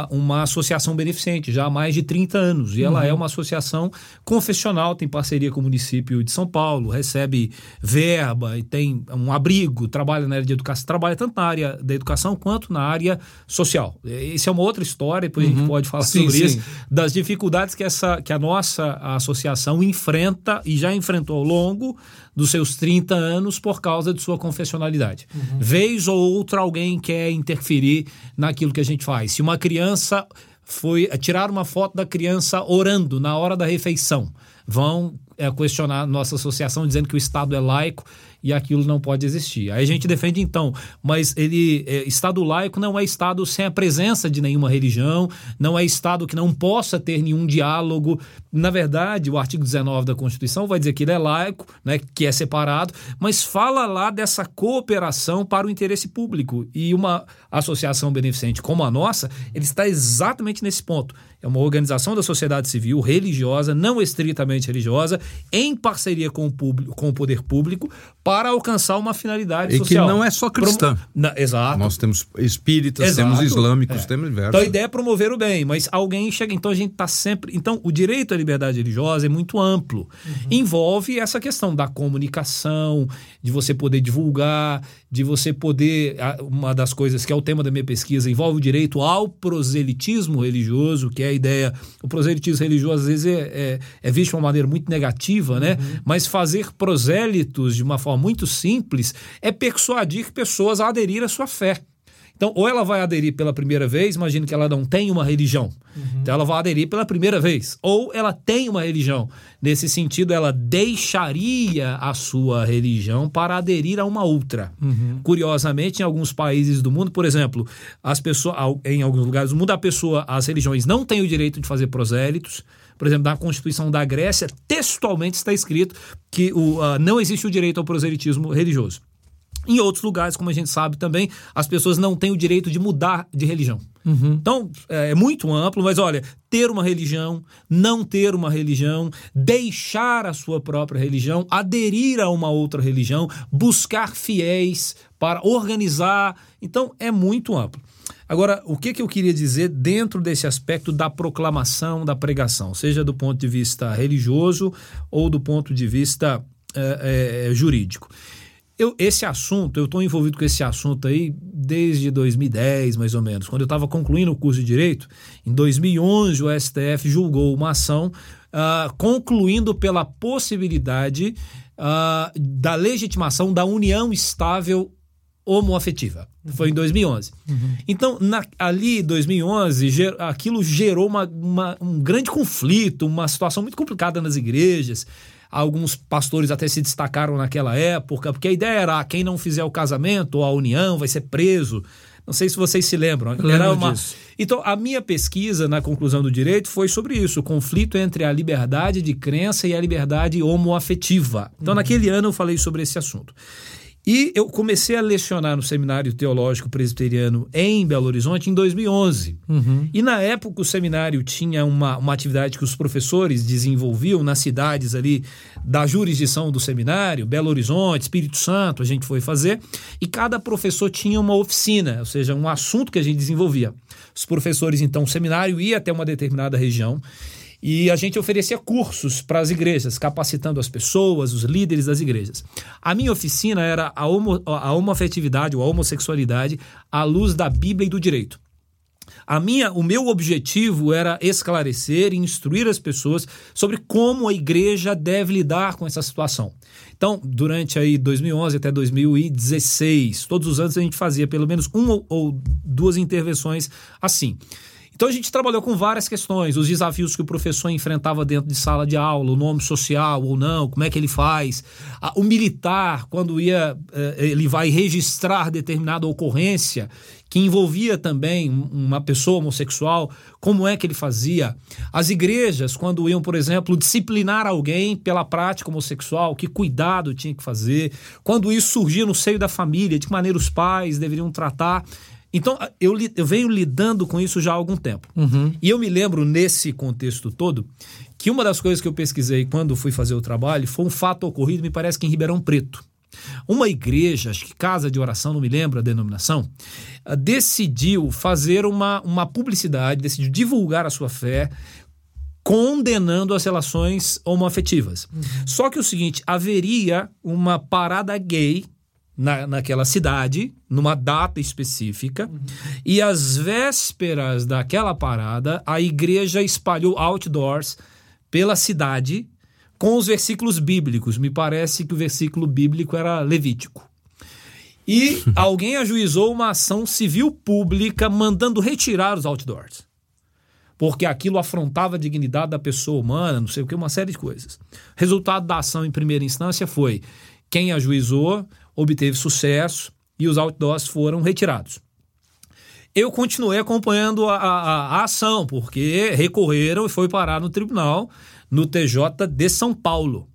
uma associação beneficente já há mais de 30 anos. E ela é uhum. uma associação confessional, tem parceria com o município de São Paulo, recebe verba e tem um abrigo, trabalha na área de educação, trabalha tanto na área da educação quanto na área social. Isso é uma outra história, depois uhum. a gente uhum. pode falar sim, sobre sim. isso, das dificuldades que, essa, que a nossa associação enfrenta e já enfrentou ao longo dos seus 30 anos por causa de sua confessionalidade. Uhum. Vez ou outra alguém quer interferir naquilo que a gente faz. Se uma criança foi tirar uma foto da criança orando na hora da refeição, vão é, questionar nossa associação dizendo que o Estado é laico e aquilo não pode existir. Aí a gente defende então, mas ele é, Estado laico não é Estado sem a presença de nenhuma religião, não é Estado que não possa ter nenhum diálogo. Na verdade, o artigo 19 da Constituição vai dizer que ele é laico, né, que é separado, mas fala lá dessa cooperação para o interesse público. E uma associação beneficente como a nossa, ele está exatamente nesse ponto. É uma organização da sociedade civil religiosa, não estritamente religiosa, em parceria com o, público, com o poder público, para alcançar uma finalidade e social. E que não é só cristã. Na, exato. Nós temos espíritas, exato. temos islâmicos, é. temos diversos. Então a ideia é promover o bem, mas alguém chega. Então a gente está sempre. Então o direito à liberdade religiosa é muito amplo. Uhum. Envolve essa questão da comunicação, de você poder divulgar, de você poder. Uma das coisas que é o tema da minha pesquisa envolve o direito ao proselitismo religioso, que é a ideia. O proselitismo religioso às vezes é, é, é visto de uma maneira muito negativa, né? Uhum. Mas fazer prosélitos de uma forma muito simples é persuadir pessoas a aderir à sua fé. Então, ou ela vai aderir pela primeira vez, imagino que ela não tem uma religião. Uhum. Então, ela vai aderir pela primeira vez. Ou ela tem uma religião. Nesse sentido, ela deixaria a sua religião para aderir a uma outra. Uhum. Curiosamente, em alguns países do mundo, por exemplo, as pessoas, em alguns lugares do mundo, a pessoa, as religiões não têm o direito de fazer prosélitos. Por exemplo, na Constituição da Grécia, textualmente está escrito que o, uh, não existe o direito ao proselitismo religioso. Em outros lugares, como a gente sabe também, as pessoas não têm o direito de mudar de religião. Uhum. Então, é, é muito amplo, mas olha, ter uma religião, não ter uma religião, deixar a sua própria religião, aderir a uma outra religião, buscar fiéis para organizar. Então, é muito amplo. Agora, o que, que eu queria dizer dentro desse aspecto da proclamação, da pregação, seja do ponto de vista religioso ou do ponto de vista é, é, jurídico? Eu, esse assunto, eu estou envolvido com esse assunto aí desde 2010, mais ou menos. Quando eu estava concluindo o curso de Direito, em 2011 o STF julgou uma ação uh, concluindo pela possibilidade uh, da legitimação da união estável homoafetiva. Uhum. Foi em 2011. Uhum. Então, na, ali, 2011, ger, aquilo gerou uma, uma, um grande conflito, uma situação muito complicada nas igrejas. Alguns pastores até se destacaram naquela época, porque a ideia era: ah, quem não fizer o casamento ou a união vai ser preso. Não sei se vocês se lembram. Era uma... Então, a minha pesquisa na conclusão do direito foi sobre isso: o conflito entre a liberdade de crença e a liberdade homoafetiva. Então, uhum. naquele ano eu falei sobre esse assunto. E eu comecei a lecionar no Seminário Teológico Presbiteriano em Belo Horizonte em 2011. Uhum. E na época o seminário tinha uma, uma atividade que os professores desenvolviam nas cidades ali da jurisdição do seminário, Belo Horizonte, Espírito Santo, a gente foi fazer. E cada professor tinha uma oficina, ou seja, um assunto que a gente desenvolvia. Os professores, então, o seminário ia até uma determinada região e a gente oferecia cursos para as igrejas, capacitando as pessoas, os líderes das igrejas. A minha oficina era a, homo, a homoafetividade ou a homossexualidade à luz da Bíblia e do direito. A minha, o meu objetivo era esclarecer e instruir as pessoas sobre como a igreja deve lidar com essa situação. Então, durante aí 2011 até 2016, todos os anos a gente fazia pelo menos uma ou duas intervenções assim. Então a gente trabalhou com várias questões, os desafios que o professor enfrentava dentro de sala de aula, o nome social ou não, como é que ele faz, o militar, quando ia, eh, ele vai registrar determinada ocorrência que envolvia também uma pessoa homossexual, como é que ele fazia? As igrejas, quando iam, por exemplo, disciplinar alguém pela prática homossexual, que cuidado tinha que fazer? Quando isso surgia no seio da família, de que maneira os pais deveriam tratar? Então, eu, eu venho lidando com isso já há algum tempo. Uhum. E eu me lembro, nesse contexto todo, que uma das coisas que eu pesquisei quando fui fazer o trabalho foi um fato ocorrido, me parece que em Ribeirão Preto. Uma igreja, acho que casa de oração, não me lembro a denominação, ah, decidiu fazer uma, uma publicidade, decidiu divulgar a sua fé condenando as relações homoafetivas. Uhum. Só que o seguinte, haveria uma parada gay na, naquela cidade, numa data específica, uhum. e às vésperas daquela parada, a igreja espalhou outdoors pela cidade com os versículos bíblicos. Me parece que o versículo bíblico era Levítico. E <laughs> alguém ajuizou uma ação civil pública mandando retirar os outdoors. Porque aquilo afrontava a dignidade da pessoa humana, não sei o que, uma série de coisas. Resultado da ação em primeira instância foi quem ajuizou obteve sucesso e os outdoors foram retirados. Eu continuei acompanhando a, a, a ação, porque recorreram e foi parar no tribunal no TJ de São Paulo.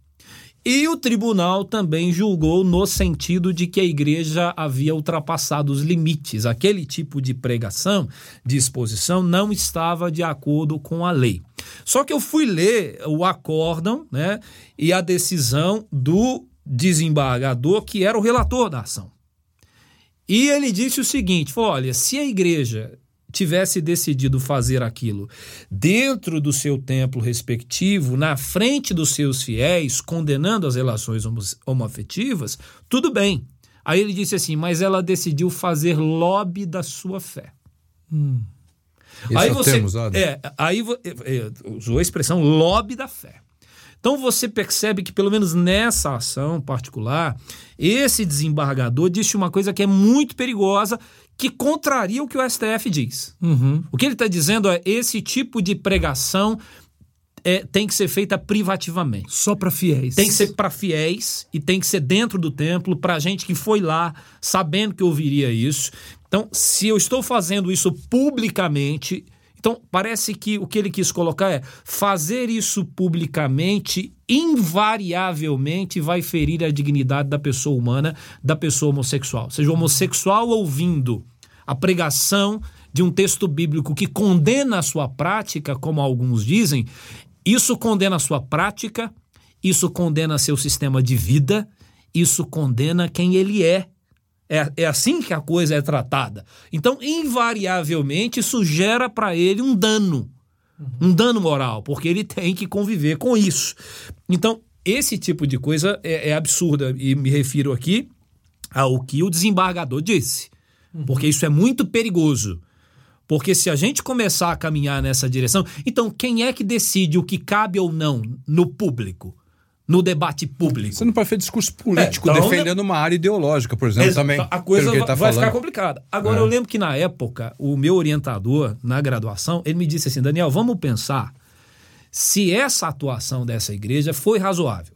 E o tribunal também julgou no sentido de que a igreja havia ultrapassado os limites. Aquele tipo de pregação, de exposição, não estava de acordo com a lei. Só que eu fui ler o acórdão né, e a decisão do desembargador, que era o relator da ação. E ele disse o seguinte: olha, se a igreja tivesse decidido fazer aquilo dentro do seu templo respectivo, na frente dos seus fiéis, condenando as relações homoafetivas, tudo bem. Aí ele disse assim: mas ela decidiu fazer lobby da sua fé. Hum. aí você, termo usado. É, aí é, é, usou a expressão lobby da fé. Então você percebe que, pelo menos nessa ação particular, esse desembargador disse uma coisa que é muito perigosa, que contraria o que o STF diz. Uhum. O que ele está dizendo é esse tipo de pregação é, tem que ser feita privativamente. Só para fiéis. Tem que ser para fiéis e tem que ser dentro do templo, para gente que foi lá sabendo que ouviria isso. Então, se eu estou fazendo isso publicamente, então, parece que o que ele quis colocar é fazer isso publicamente invariavelmente vai ferir a dignidade da pessoa humana, da pessoa homossexual. Seja, homossexual ouvindo a pregação de um texto bíblico que condena a sua prática, como alguns dizem, isso condena a sua prática, isso condena seu sistema de vida, isso condena quem ele é é, é assim que a coisa é tratada. Então, invariavelmente, isso gera para ele um dano, um dano moral, porque ele tem que conviver com isso. Então, esse tipo de coisa é, é absurda, e me refiro aqui ao que o desembargador disse, porque isso é muito perigoso. Porque se a gente começar a caminhar nessa direção, então quem é que decide o que cabe ou não no público? No debate público. Você não pode fazer discurso político é, então, defendendo uma área ideológica, por exemplo, também. A coisa tá vai ficar complicada. Agora, é. eu lembro que na época, o meu orientador na graduação, ele me disse assim, Daniel, vamos pensar se essa atuação dessa igreja foi razoável.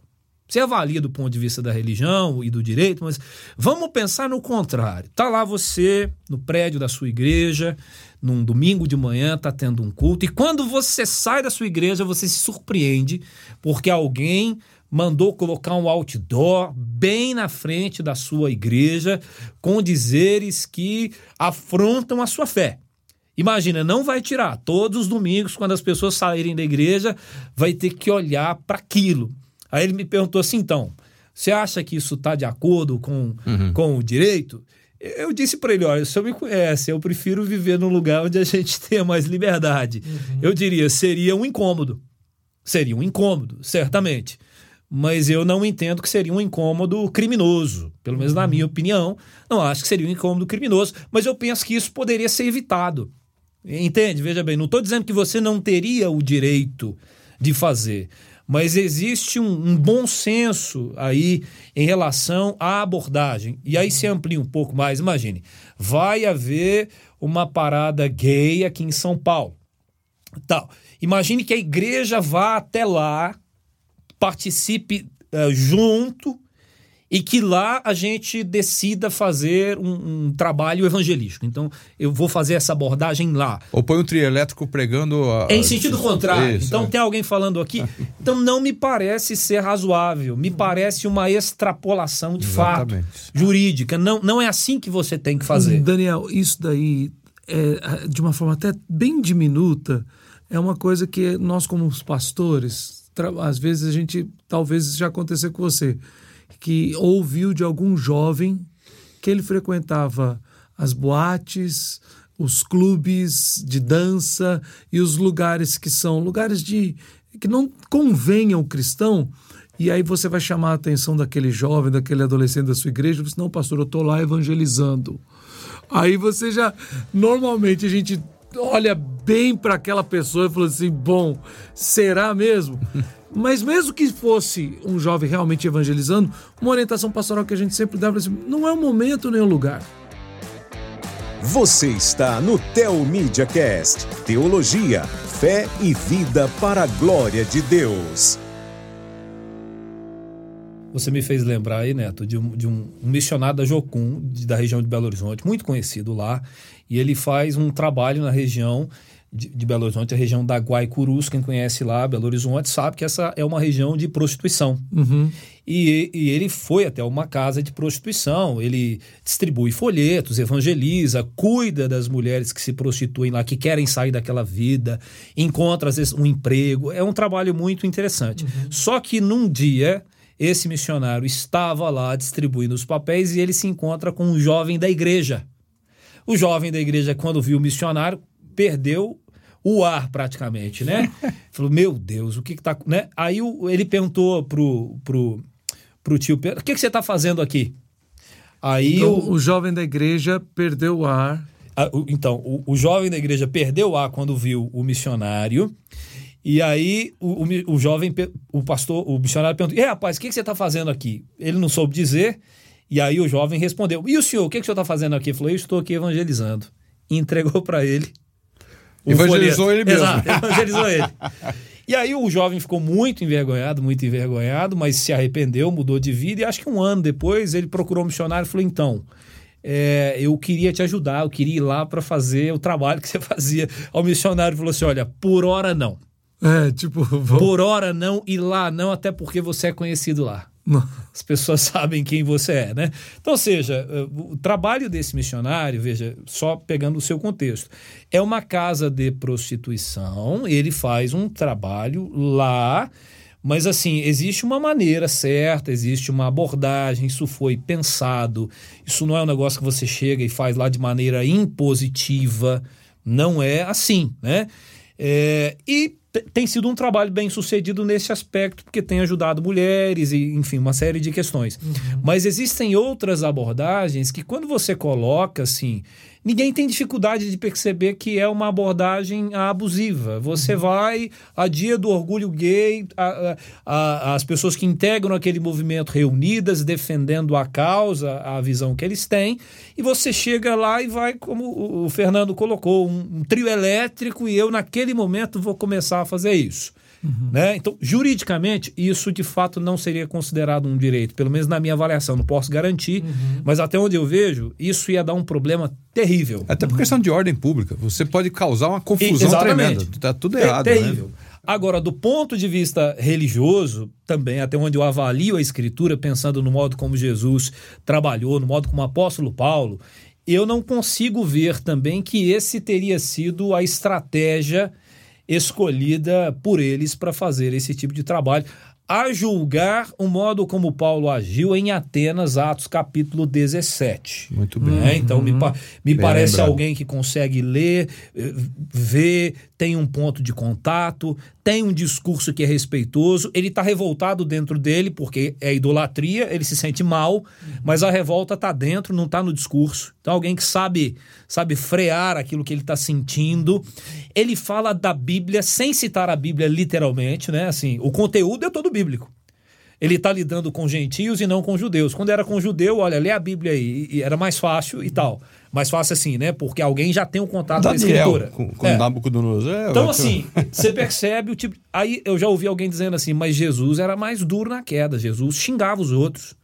Você avalia do ponto de vista da religião e do direito, mas vamos pensar no contrário. Tá lá você no prédio da sua igreja, num domingo de manhã, tá tendo um culto, e quando você sai da sua igreja, você se surpreende porque alguém mandou colocar um outdoor bem na frente da sua igreja com dizeres que afrontam a sua fé. Imagina, não vai tirar. Todos os domingos, quando as pessoas saírem da igreja, vai ter que olhar para aquilo. Aí ele me perguntou assim: então, você acha que isso está de acordo com, uhum. com o direito? Eu disse para ele: olha, o senhor me conhece, eu prefiro viver num lugar onde a gente <laughs> tenha mais liberdade. Uhum. Eu diria: seria um incômodo. Seria um incômodo, certamente mas eu não entendo que seria um incômodo criminoso, pelo menos na minha opinião. Não acho que seria um incômodo criminoso, mas eu penso que isso poderia ser evitado. Entende? Veja bem, não estou dizendo que você não teria o direito de fazer, mas existe um, um, bom senso aí em relação à abordagem. E aí se amplia um pouco mais. Imagine, vai haver uma parada gay aqui em São Paulo. Tal. Imagine que a igreja vá até lá participe uh, junto e que lá a gente decida fazer um, um, trabalho evangelístico. Então, eu vou fazer essa abordagem lá. Ou põe um trio elétrico pregando. A... Em sentido contrário. Isso, então, é. tem alguém falando aqui. Então, não me parece ser razoável. Me parece uma extrapolação de Exatamente. fato jurídica. Não, não é assim que você tem que fazer. Daniel, isso daí, é, de uma forma até bem diminuta, é uma coisa que nós, como os pastores, às vezes a gente, talvez já aconteceu com você, que ouviu de algum jovem que ele frequentava as boates, os clubes de dança e os lugares que são lugares de que não convêm ao cristão. E aí você vai chamar a atenção daquele jovem, daquele adolescente da sua igreja, você não, pastor, eu estou lá evangelizando. Aí você já normalmente a gente olha bem para aquela pessoa e fala assim: bom, será mesmo? <laughs> Mas mesmo que fosse um jovem realmente evangelizando, uma orientação pastoral que a gente sempre dá, assim, não é o momento nem o lugar. Você está no Teomídia Cast, teologia, fé e vida para a glória de Deus. Você me fez lembrar aí, Neto, de um, de um missionário da Jocum, de, da região de Belo Horizonte, muito conhecido lá, e ele faz um trabalho na região de, de, Belo Horizonte, a região da Guaicurus, quem conhece lá Belo Horizonte sabe que essa é uma região de prostituição. Uhum. E, e, ele foi até uma casa de prostituição, ele distribui folhetos, evangeliza, cuida das mulheres que se prostituem lá, que querem sair daquela vida, encontra às vezes um emprego. É um trabalho muito interessante. Uhum. Só que num dia esse missionário estava lá distribuindo os papéis e ele se encontra com um jovem da igreja. O jovem da igreja, quando viu o missionário, perdeu o ar praticamente, né? <laughs> Falou, meu Deus, o que que tá... Né? Aí o, ele perguntou pro, pro, pro tio Pedro, o que, que você está fazendo aqui? Aí então, o, o jovem da igreja perdeu o ar. então, o, o jovem da igreja perdeu o ar quando viu o missionário. E aí o, o, o, jovem, o pastor, o missionário perguntou: E rapaz, o que, que você está fazendo aqui? Ele não soube dizer. E aí o jovem respondeu: E o senhor, o que, que o senhor está fazendo aqui? Ele falou: Eu estou aqui evangelizando. E entregou para ele Evangelizou folheto. ele mesmo. Exato, evangelizou ele. E aí o jovem ficou muito envergonhado, muito envergonhado, mas se arrependeu, mudou de vida e acho que um ano depois ele procurou um missionário e falou: então. É, eu queria te ajudar, eu queria ir lá para fazer o trabalho que você fazia. O missionário falou assim: olha, por hora não. É, tipo. Vou... Por hora não, e lá não, até porque você é conhecido lá. <laughs> As pessoas sabem quem você é, né? Então, seja, eh, o trabalho desse missionário, veja, só pegando o seu contexto, é uma casa de prostituição, ele faz um trabalho lá, mas assim, existe uma maneira certa, existe uma abordagem, isso foi pensado, isso não é um negócio que você chega e faz lá de maneira impositiva, não é assim, né? É, e tem sido um trabalho bem sucedido nesse aspecto, porque tem ajudado mulheres e, enfim, uma série de questões. Uhum. Mas existem outras abordagens que, quando você coloca assim, ninguém tem dificuldade de perceber que é uma abordagem abusiva. Você uhum. vai, a dia do orgulho gay, a, a, as pessoas que integram aquele movimento reunidas, defendendo a causa, a visão que eles têm, e você chega lá e vai, como o Fernando colocou, um, um trio elétrico, e eu, naquele momento, vou começar a fazer isso. Uhum. Né? Então, juridicamente, isso de fato não seria considerado um direito, pelo menos na minha avaliação, não posso garantir, uhum. mas até onde eu vejo, isso ia dar um problema terrível. Até por questão de ordem pública, você pode causar uma confusão tremenda. Está tudo errado. É terrível. Né? Agora, do ponto de vista religioso, também, até onde eu avalio a Escritura, pensando no modo como Jesus trabalhou, no modo como o apóstolo Paulo, eu não consigo ver também que esse teria sido a estratégia escolhida por eles para fazer esse tipo de trabalho a julgar o modo como Paulo agiu em Atenas, Atos capítulo 17. Muito bem. É, então, me, pa me parece lembrado. alguém que consegue ler, eh, ver, tem um ponto de contato, tem um discurso que é respeitoso, ele está revoltado dentro dele, porque é idolatria, ele se sente mal, mas a revolta está dentro, não está no discurso. Então, alguém que sabe, sabe frear aquilo que ele está sentindo. Ele fala da Bíblia sem citar a Bíblia literalmente, né? Assim, o conteúdo é todo bíblico. Ele está lidando com gentios e não com judeus. Quando era com judeu, olha, lê a Bíblia aí, e era mais fácil e tal. Mais fácil assim, né? Porque alguém já tem um contato Daniel, com a escritura. Com, com é. Nabucodonosor. É, então, assim, você percebe o tipo. Aí eu já ouvi alguém dizendo assim, mas Jesus era mais duro na queda. Jesus xingava os outros.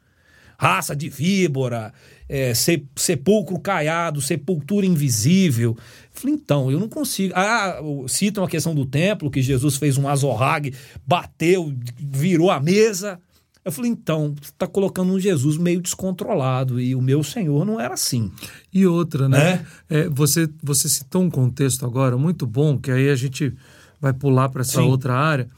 Raça de víbora, é, sepulcro caiado, sepultura invisível. Falei, então, eu não consigo. Ah, citam a questão do templo, que Jesus fez um azorrague, bateu, virou a mesa. Eu falei, então, você está colocando um Jesus meio descontrolado e o meu Senhor não era assim. E outra, né? É? É, você, você citou um contexto agora muito bom, que aí a gente vai pular para essa Sim. outra área.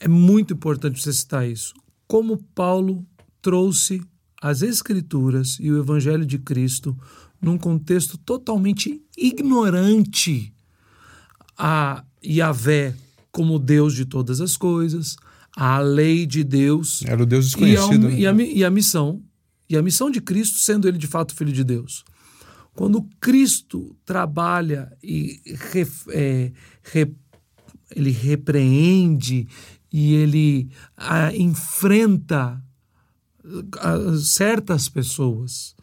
É muito importante você citar isso. Como Paulo trouxe as Escrituras e o Evangelho de Cristo num contexto totalmente ignorante a Yahvé como Deus de todas as coisas, a lei de Deus Era o Deus e a, desconhecido. né? e, a, e a missão, e a missão de Cristo, sendo ele de fato filho de Deus. Quando Cristo trabalha e ref- é, re- ele repreende e ele ah, enfrenta certas pessoas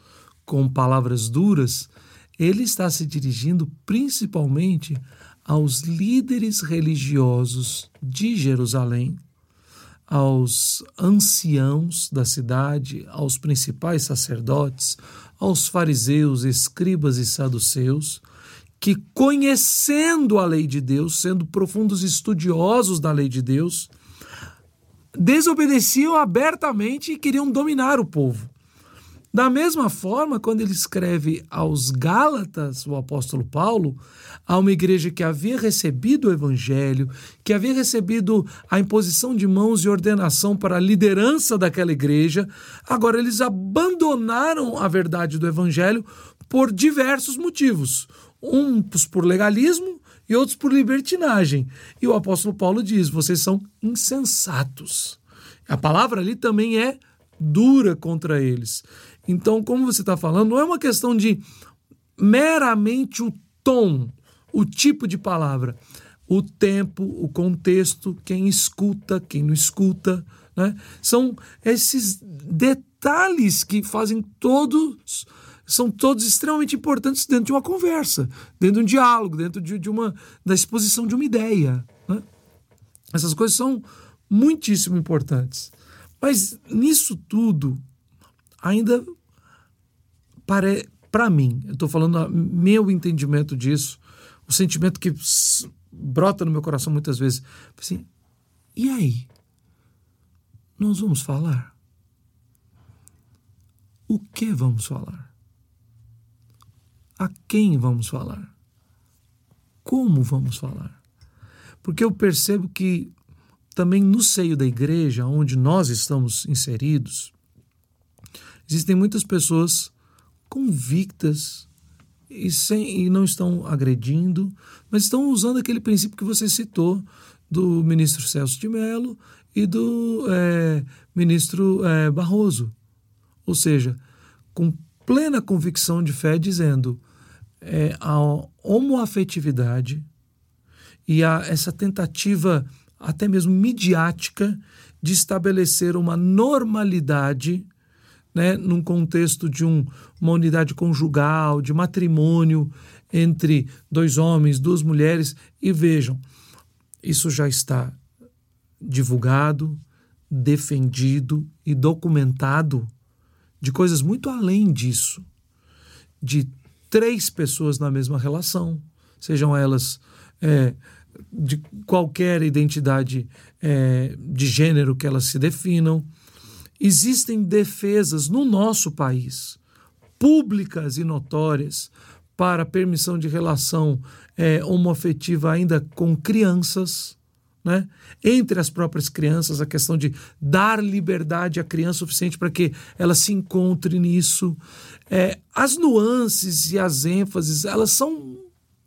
com palavras duras, ele está se dirigindo principalmente aos líderes religiosos de Jerusalém, aos anciãos da cidade, aos principais sacerdotes, aos fariseus, escribas e saduceus, que conhecendo a lei de Deus, sendo profundos estudiosos da lei de Deus, desobedeciam abertamente e queriam dominar o povo. Da mesma forma, quando ele escreve aos Gálatas, o apóstolo Paulo, a uma igreja que havia recebido o evangelho, que havia recebido a imposição de mãos e ordenação para a liderança daquela igreja, agora eles abandonaram a verdade do evangelho por diversos motivos. Uns por legalismo e outros por libertinagem. E o apóstolo Paulo diz: vocês são insensatos. A palavra ali também é dura contra eles. Então, como você está falando, não é uma questão de meramente o tom, o tipo de palavra, o tempo, o contexto, quem escuta, quem não escuta. Né? São esses detalhes que fazem todos. São todos extremamente importantes dentro de uma conversa, dentro de um diálogo, dentro de, de uma da exposição de uma ideia. Né? Essas coisas são muitíssimo importantes. Mas nisso tudo, ainda para mim, eu estou falando meu entendimento disso, o sentimento que brota no meu coração muitas vezes, assim, e aí? Nós vamos falar? O que vamos falar? A quem vamos falar? Como vamos falar? Porque eu percebo que também no seio da igreja, onde nós estamos inseridos, existem muitas pessoas convictas e, sem, e não estão agredindo, mas estão usando aquele princípio que você citou do ministro Celso de Mello e do eh, ministro eh, Barroso. Ou seja, com plena convicção de fé, dizendo eh, a homoafetividade e a, essa tentativa até mesmo midiática de estabelecer uma normalidade né, num contexto de um, uma unidade conjugal, de matrimônio entre dois homens, duas mulheres. E vejam, isso já está divulgado, defendido e documentado de coisas muito além disso, de três pessoas na mesma relação, sejam elas é, de qualquer identidade é, de gênero que elas se definam. Existem defesas no nosso país, públicas e notórias, para permissão de relação é, homoafetiva ainda com crianças. Né? Entre as próprias crianças, a questão de dar liberdade à criança suficiente para que ela se encontre nisso. É, as nuances e as ênfases, elas são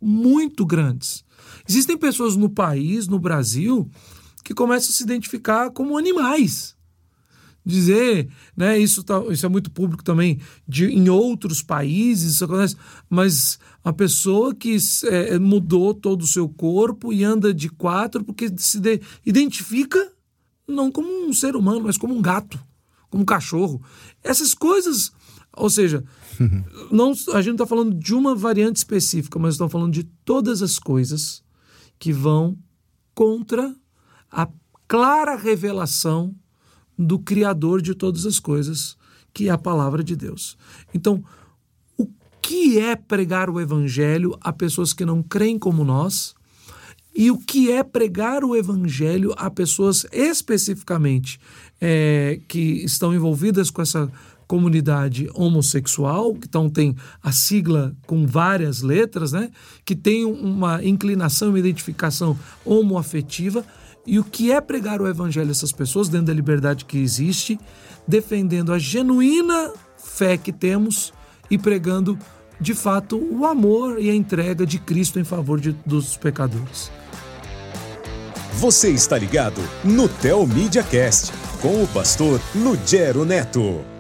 muito grandes. Existem pessoas no país, no Brasil, que começam a se identificar como animais. Dizer, né, isso, tá, isso é muito público também de, em outros países, isso acontece, mas a pessoa que é, mudou todo o seu corpo e anda de quatro porque se de, identifica não como um ser humano, mas como um gato, como um cachorro. Essas coisas, ou seja, não, a gente não está falando de uma variante específica, mas estamos falando de todas as coisas que vão contra a clara revelação do Criador de todas as coisas, que é a palavra de Deus. Então, o que é pregar o Evangelho a pessoas que não creem como nós e o que é pregar o evangelho a pessoas especificamente é, que estão envolvidas com essa comunidade homossexual, então tem a sigla com várias letras, né? Que tem uma inclinação, uma identificação homoafetiva. E o que é pregar o evangelho a essas pessoas, dentro da liberdade que existe, defendendo a genuína fé que temos e pregando, de fato, o amor e a entrega de Cristo em favor de, dos pecadores. Você está ligado no Tel Media Cast com o pastor Lugero Neto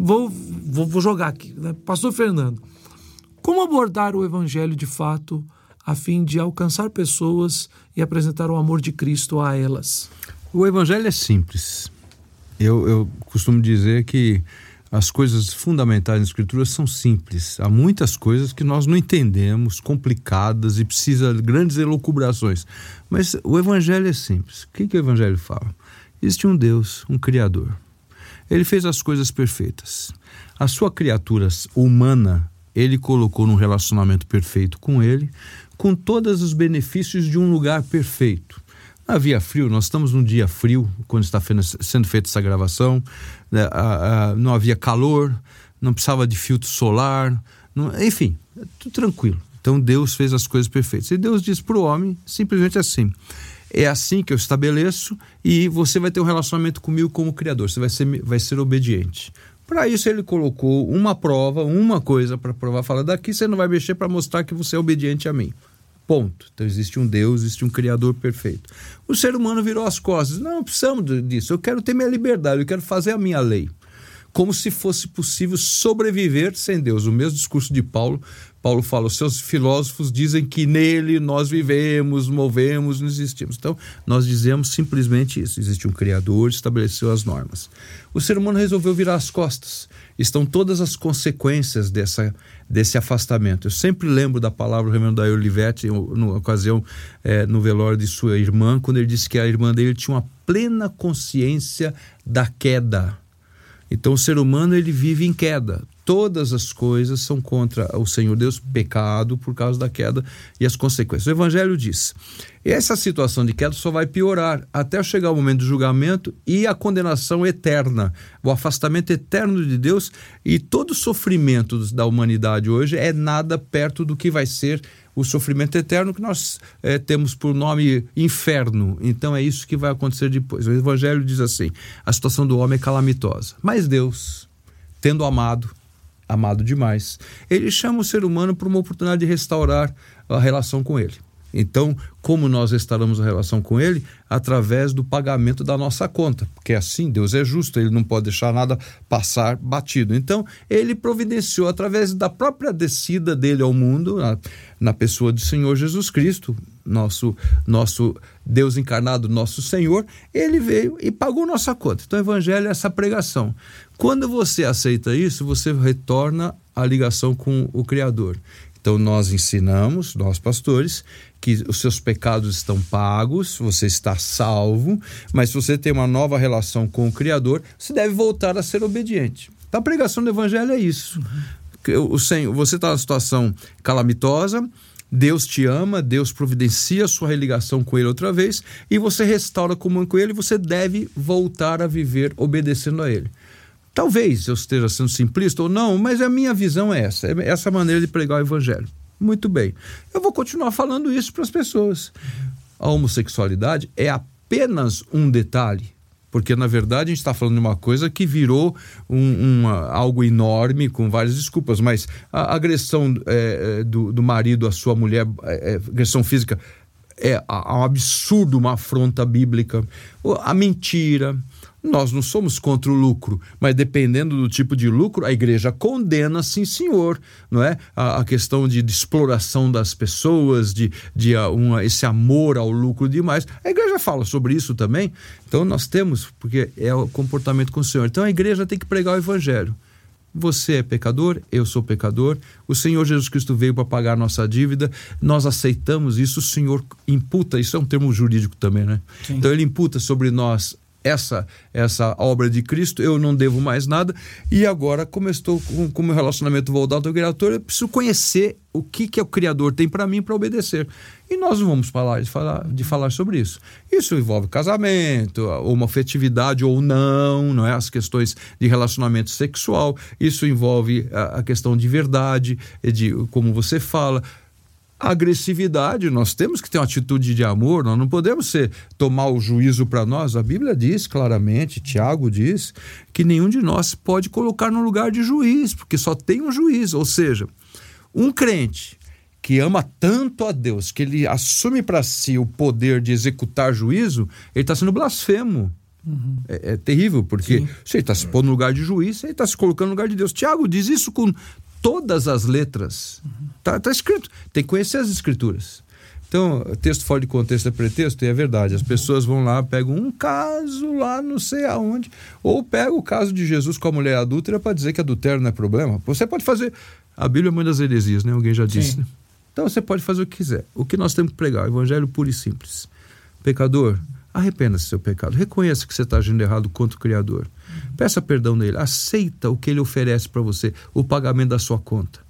vou, vou, vou jogar aqui. Né? Pastor Fernando, como abordar o evangelho de fato a fim de alcançar pessoas e apresentar o amor de Cristo a elas? O evangelho é simples. Eu, eu costumo dizer que as coisas fundamentais na Escritura são simples. Há muitas coisas que nós não entendemos, complicadas e precisa de grandes elucubrações. Mas o Evangelho é simples. O que, que o Evangelho fala? Existe um Deus, um Criador. Ele fez as coisas perfeitas. A sua criatura humana, ele colocou num relacionamento perfeito com ele, com todos os benefícios de um lugar perfeito. Havia frio, nós estamos num dia frio, quando está sendo feita essa gravação, né, não havia calor, não precisava de filtro solar, enfim, tudo tranquilo. Então Deus fez as coisas perfeitas. E Deus diz para o homem simplesmente assim: é assim que eu estabeleço e você vai ter um relacionamento comigo como criador, você vai ser, vai ser obediente. Para isso ele colocou uma prova, uma coisa para provar, fala daqui você não vai mexer para mostrar que você é obediente a mim. Ponto. Então existe um Deus, existe um Criador perfeito. O ser humano virou as costas. Não, precisamos disso. Eu quero ter minha liberdade, eu quero fazer a minha lei. Como se fosse possível sobreviver sem Deus. O mesmo discurso de Paulo Paulo fala: os seus filósofos dizem que nele nós vivemos, movemos, não existimos. Então, nós dizemos simplesmente isso: existe um Criador, estabeleceu as normas. O ser humano resolveu virar as costas. Estão todas as consequências dessa, desse afastamento. Eu sempre lembro da palavra do reverendo Daí Olivetti, numa ocasião, é, no velório de sua irmã, quando ele disse que a irmã dele tinha uma plena consciência da queda. Então, o ser humano ele vive em queda todas as coisas são contra o Senhor Deus, pecado por causa da queda e as consequências. O Evangelho diz: essa situação de queda só vai piorar até chegar o momento do julgamento e a condenação eterna, o afastamento eterno de Deus e todo o sofrimento da humanidade hoje é nada perto do que vai ser o sofrimento eterno que nós é, temos por nome inferno. Então é isso que vai acontecer depois. O Evangelho diz assim: a situação do homem é calamitosa, mas Deus, tendo amado, amado demais, ele chama o ser humano para uma oportunidade de restaurar a relação com ele. Então, como nós restauramos a relação com Ele? Através do pagamento da nossa conta. Porque assim, Deus é justo, Ele não pode deixar nada passar batido. Então, Ele providenciou, através da própria descida dele ao mundo, na, na pessoa do Senhor Jesus Cristo, nosso, nosso Deus encarnado, nosso Senhor, Ele veio e pagou nossa conta. Então, o Evangelho é essa pregação. Quando você aceita isso, você retorna a ligação com o Criador. Então, nós ensinamos, nós pastores, que os seus pecados estão pagos, você está salvo, mas se você tem uma nova relação com o Criador, você deve voltar a ser obediente. Então, a pregação do Evangelho é isso. O Senhor, você está numa situação calamitosa, Deus te ama, Deus providencia a sua religação com Ele outra vez, e você restaura comum com Ele, você deve voltar a viver obedecendo a Ele. Talvez eu esteja sendo simplista ou não, mas a minha visão é essa, é essa maneira de pregar o evangelho. Muito bem. Eu vou continuar falando isso para as pessoas. A homossexualidade é apenas um detalhe, porque na verdade a gente está falando de uma coisa que virou um, uma, algo enorme, com várias desculpas, mas a agressão é, é do, do, marido à sua mulher, é, é agressão física, é um absurdo, uma afronta bíblica. A mentira, nós não somos contra o lucro, mas dependendo do tipo de lucro, a igreja condena, sim, senhor, não é? A, a questão de, de, exploração das pessoas, de, de uh, uma, esse amor ao lucro demais. A igreja fala sobre isso também. Então nós temos, porque é o comportamento com o Senhor. Então a igreja tem que pregar o evangelho. Você é pecador, eu sou pecador. O Senhor Jesus Cristo veio para pagar nossa dívida. Nós aceitamos isso. O Senhor imputa, isso é um termo jurídico também, né? Sim. Então ele imputa sobre nós essa essa obra de Cristo, eu não devo mais nada. E agora, como eu estou com, o meu relacionamento voltado ao Criador, eu preciso conhecer o que, que o Criador tem para mim para obedecer. E nós vamos falar de, falar de falar sobre isso. Isso envolve casamento, uma afetividade ou não, não é? As questões de relacionamento sexual. Isso envolve a, a questão de verdade, de como você fala agressividade, nós temos que ter uma atitude de amor, nós não podemos ser, tomar o juízo para nós. A Bíblia diz claramente, Tiago diz, que nenhum de nós pode colocar no lugar de juiz, porque só tem um juiz. Ou seja, um crente que ama tanto a Deus, que ele assume para si o poder de executar juízo, ele está sendo blasfemo. Uhum. É, é, terrível, porque Sim. se ele está se pondo no lugar de juiz, ele está se colocando no lugar de Deus. Tiago diz isso com todas as letras. Está tá escrito. Tem que conhecer as escrituras. Então, texto fora de contexto é pretexto, e é verdade. As pessoas vão lá, pegam um caso lá, não sei aonde, ou pegam o caso de Jesus com a mulher adúltera para dizer que adultério não é problema. Você pode fazer. A Bíblia é muitas heresias, né? Alguém já disse. Né? Então você pode fazer o que quiser. O que nós temos que pregar? O evangelho puro e simples. Pecador, arrependa-se do seu pecado. Reconheça que você está agindo errado contra o Criador. Peça perdão dele. Aceita o que ele oferece para você, o pagamento da sua conta.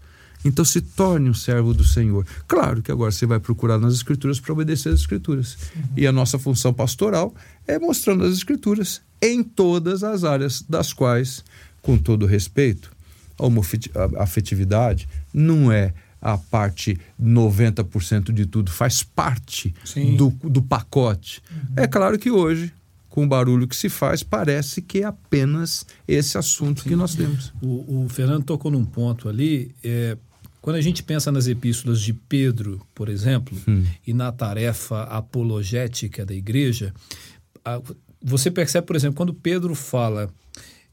Então se torne um servo do Senhor. Claro que agora você vai procurar nas Escrituras para obedecer às Escrituras. Uhum. E a nossa função pastoral é mostrando as Escrituras em todas as áreas das quais, com todo respeito, a afetividade não é a parte 90% de tudo, faz parte do, do pacote. Uhum. É claro que hoje com o barulho que se faz, parece que é apenas esse assunto Sim. que nós temos. O, o, Fernando tocou num ponto ali. É, quando a gente pensa nas epístolas de Pedro, por exemplo, hum. e na tarefa apologética da igreja, a, você percebe, por exemplo, quando Pedro fala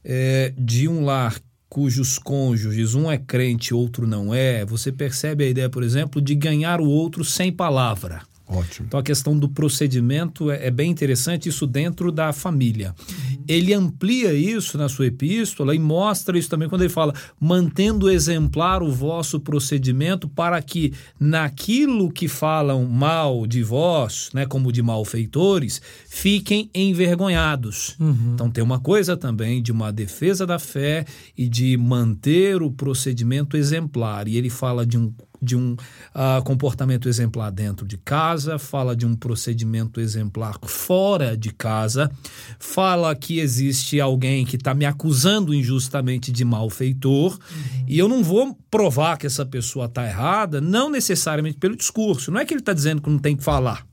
é, de um lar cujos cônjuges, um é crente, outro não é, você percebe a ideia, por exemplo, de ganhar o outro sem palavra. Ótimo. Então a questão do procedimento é, é bem interessante, isso dentro da família. Uhum. Ele amplia isso na sua epístola e mostra isso também quando ele fala: mantendo exemplar o vosso procedimento, para que naquilo que falam mal de vós, né, como de malfeitores, fiquem envergonhados. Uhum. Então tem uma coisa também de uma defesa da fé e de manter o procedimento exemplar. E ele fala de um de um uh, comportamento exemplar dentro de casa, fala de um procedimento exemplar fora de casa, fala que existe alguém que está me acusando injustamente de malfeitor uhum. e eu não vou provar que essa pessoa está errada, não necessariamente pelo discurso. Não é que ele está dizendo que não tem que falar.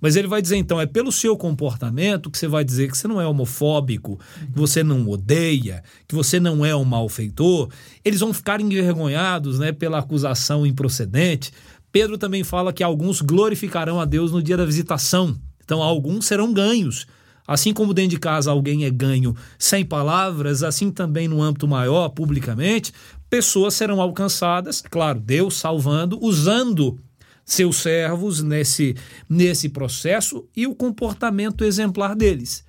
Mas ele vai dizer, então, é pelo seu comportamento que você vai dizer que você não é homofóbico, que você não odeia, que você não é um malfeitor. Eles vão ficar envergonhados né, pela acusação improcedente. Pedro também fala que alguns glorificarão a Deus no dia da visitação. Então, alguns serão ganhos. Assim como dentro de casa alguém é ganho sem palavras, assim também no âmbito maior, publicamente, pessoas serão alcançadas, claro, Deus salvando, usando seus servos nesse, nesse processo e o comportamento exemplar deles.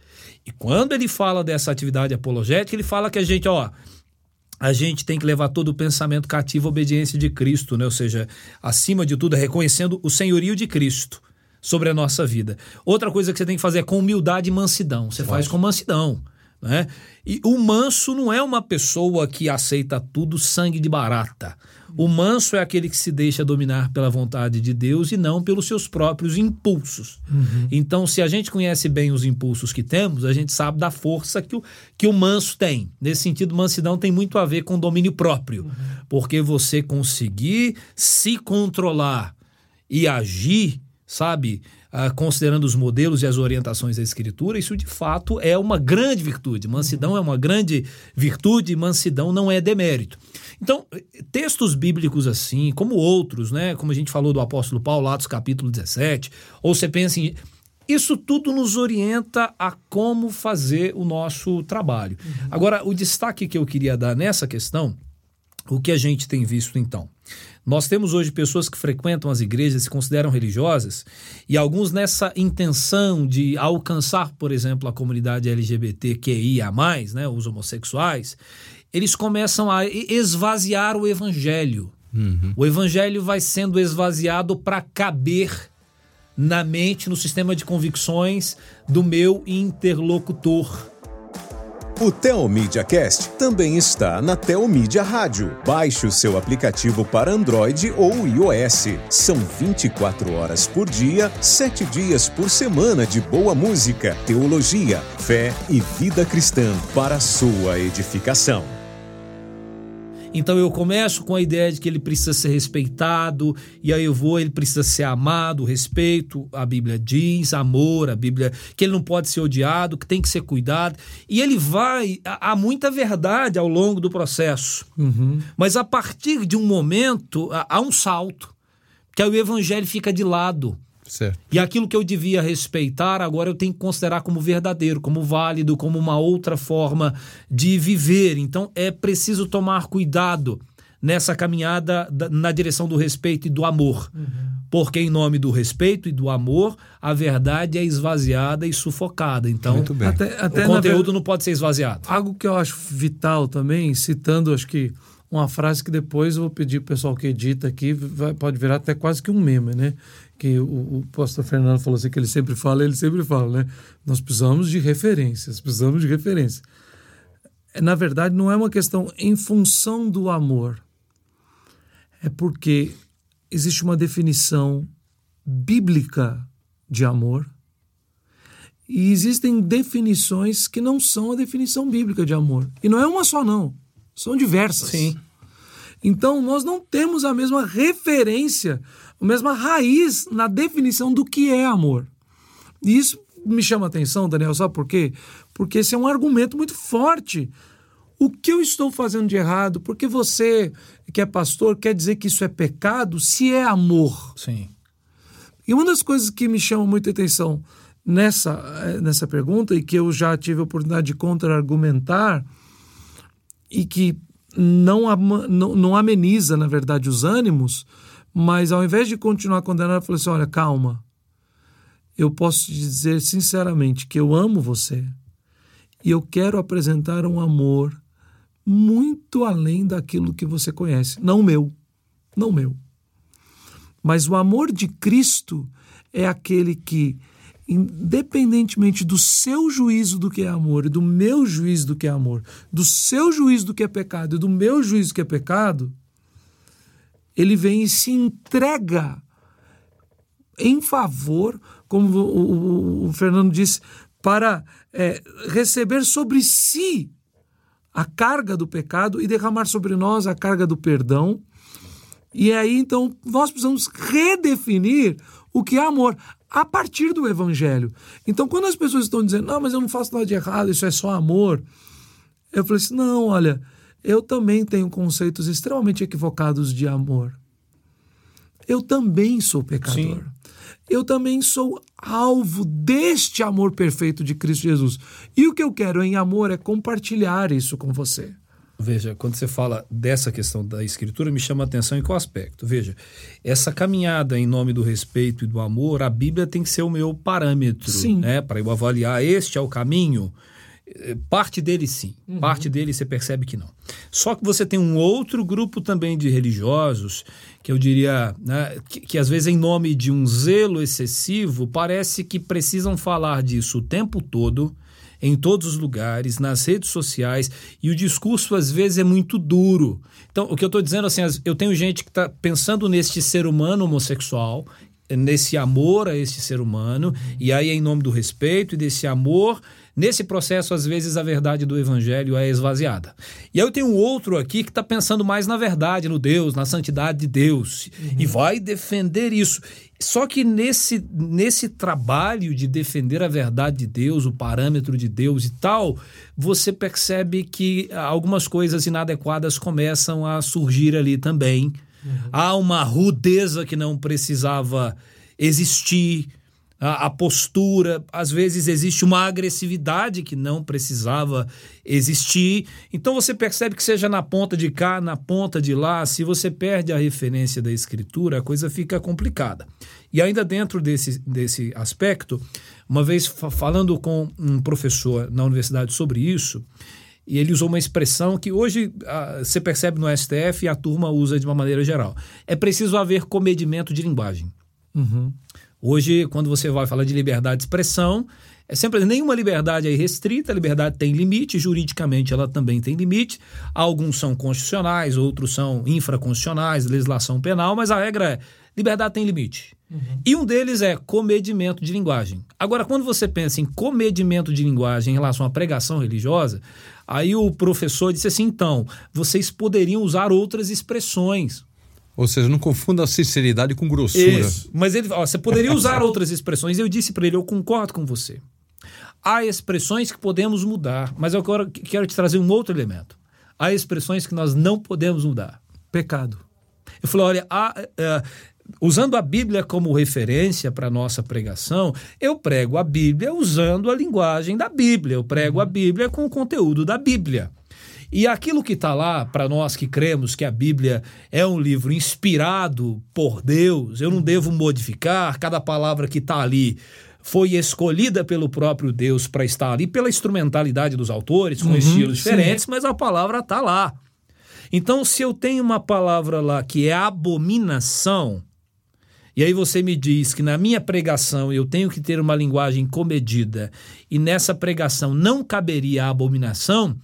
E quando ele fala dessa atividade apologética, ele fala que a gente, ó, a gente tem que levar todo o pensamento cativo à obediência de Cristo, né? Ou seja, acima de tudo, reconhecendo o senhorio de Cristo sobre a nossa vida. Outra coisa que você tem que fazer é com humildade e mansidão. Você faz com mansidão. Né? E o manso não é uma pessoa que aceita tudo sangue de barata. O manso é aquele que se deixa dominar pela vontade de Deus e não pelos seus próprios impulsos. Uhum. Então, se a gente conhece bem os impulsos que temos, a gente sabe da força que o, que o manso tem. Nesse sentido, mansidão tem muito a ver com domínio próprio. Uhum. Porque você conseguir se controlar e agir, sabe? Ah, considerando os modelos e as orientações da Escritura, isso de fato é uma grande virtude. Mansidão é uma grande virtude, mansidão não é demérito. Então, textos bíblicos assim, como outros, né, como a gente falou do apóstolo Paulo, Atos capítulo 17, ou você pensa em isso tudo nos orienta a como fazer o nosso trabalho. Uhum. Agora, o destaque que eu queria dar nessa questão, o que a gente tem visto então? Nós temos hoje pessoas que frequentam as igrejas, se consideram religiosas, e alguns nessa intenção de alcançar, por exemplo, a comunidade LGBTQIA, né, os homossexuais, eles começam a esvaziar o evangelho. Uhum. O evangelho vai sendo esvaziado para caber na mente, no sistema de convicções do meu interlocutor. O Telmídia Cast também está na Telmídia Rádio. Baixe o seu aplicativo para Android ou iOS. São 24 horas por dia, 7 dias por semana de boa música, teologia, fé e vida cristã para sua edificação. Então eu começo com a ideia de que ele precisa ser respeitado, e aí eu vou, ele precisa ser amado, respeito, a Bíblia diz, amor, a Bíblia, que ele não pode ser odiado, que tem que ser cuidado. E ele vai, há muita verdade ao longo do processo. Uhum. Mas a partir de um momento, há um salto, que aí o evangelho fica de lado. Certo. E aquilo que eu devia respeitar, agora eu tenho que considerar como verdadeiro, como válido, como uma outra forma de viver. Então é preciso tomar cuidado nessa caminhada na direção do respeito e do amor. Uhum. Porque, em nome do respeito e do amor, a verdade é esvaziada e sufocada. Então, até, até o conteúdo ver... não pode ser esvaziado. Algo que eu acho vital também, citando, acho que uma frase que depois eu vou pedir para o pessoal que edita aqui, vai, pode virar até quase que um meme, né? Que o, o pastor Fernando falou assim, que ele sempre fala, ele sempre fala, né? Nós precisamos de referências, precisamos de referências. É, na verdade, não é uma questão em função do amor. É porque existe uma definição bíblica de amor e existem definições que não são a definição bíblica de amor. E não é uma só, não. São diversas. Sim. Então, nós não temos a mesma referência a mesma raiz na definição do que é amor. E isso me chama a atenção, Daniel, sabe por quê? Porque esse é um argumento muito forte. O que eu estou fazendo de errado? Porque você, que é pastor, quer dizer que isso é pecado se é amor. Sim. E uma das coisas que me chama muita atenção nessa, eh, nessa pergunta, e que eu já tive a oportunidade de contra-argumentar, e que não, não, não ameniza, na verdade, os ânimos, mas ao invés de continuar condenando, ela falou assim: olha, calma. Eu posso te dizer sinceramente que eu amo você e eu quero apresentar um amor muito além daquilo que você conhece. Não meu, não meu. Mas o amor de Cristo é aquele que, independentemente do seu juízo do que é amor e do meu juízo do que é amor, do seu juízo do que é pecado e do meu juízo do que é pecado, ele vem e se entrega em favor, como o, o, o Fernando disse, para é, receber sobre si a carga do pecado e derramar sobre nós a carga do perdão. E aí, então, nós precisamos redefinir o que é amor a partir do evangelho. Então, quando as pessoas estão dizendo, não, mas eu não faço nada de errado, isso é só amor, eu falei assim, não, olha, eu também tenho conceitos extremamente equivocados de amor. Eu também sou pecador. Sim. Eu também sou alvo deste amor perfeito de Cristo Jesus. E o que eu quero em amor é compartilhar isso com você. Veja, quando você fala dessa questão da escritura, me chama a atenção em qual aspecto? Veja, essa caminhada em nome do respeito e do amor, a Bíblia tem que ser o meu parâmetro, Sim. né? Para eu avaliar este é o caminho. Parte dele sim, uhum. parte dele você percebe que não. Só que você tem um outro grupo também de religiosos que eu diria né, que, que, às vezes em nome de um zelo excessivo parece que precisam falar disso o tempo todo, em todos os lugares, nas redes sociais e o discurso às vezes é muito duro. Então o que eu estou dizendo assim, eu tenho gente que está pensando neste ser humano homossexual nesse amor a este ser humano, e aí em nome do respeito e desse amor Nesse processo, às vezes, a verdade do evangelho é esvaziada. E aí eu tenho um outro aqui que está pensando mais na verdade, no Deus, na santidade de Deus, uhum. e vai defender isso. Só que nesse, nesse trabalho de defender a verdade de Deus, o parâmetro de Deus e tal, você percebe que algumas coisas inadequadas começam a surgir ali também. Uhum. Há uma rudeza que não precisava existir a, a postura, às vezes existe uma agressividade que não precisava existir. Então você percebe que seja na ponta de cá, na ponta de lá, se você perde a referência da escritura, a coisa fica complicada. E ainda dentro desse, desse aspecto, uma vez falando com um professor na universidade sobre isso, e ele usou uma expressão que hoje você percebe no STF e a turma usa de uma maneira geral. É preciso haver comedimento de linguagem. Uhum. Hoje, quando você vai falar de liberdade de expressão, é sempre nenhuma liberdade é restrita, a liberdade tem limite, juridicamente ela também tem limite. Alguns são constitucionais, outros são infraconstitucionais, legislação penal, mas a regra é liberdade tem limite. Uhum. E um deles é comedimento de linguagem. Agora, quando você pensa em comedimento de linguagem em relação à pregação religiosa, aí o professor disse assim: então, vocês poderiam usar outras expressões. Ou seja, não confunda sinceridade com grossura. Isso. Mas ele, ó, você poderia usar outras expressões. Eu disse para ele: eu concordo com você. Há expressões que podemos mudar, mas eu quero, quero te trazer um outro elemento. Há expressões que nós não podemos mudar. Pecado. Eu falei, olha, há, uh, usando a Bíblia como referência para nossa pregação, eu prego a Bíblia usando a linguagem da Bíblia, eu prego a. Bíblia com o conteúdo da Bíblia. E aquilo que está lá, para nós que cremos que a Bíblia é um livro inspirado por Deus, eu não devo modificar, cada palavra que está ali foi escolhida pelo próprio Deus para estar ali, pela instrumentalidade dos autores, com uhum, estilos diferentes, sim. mas a palavra está lá. Então, se eu tenho uma palavra lá que é abominação, e aí você me diz que na minha pregação eu tenho que ter uma linguagem comedida e nessa pregação não caberia a abominação,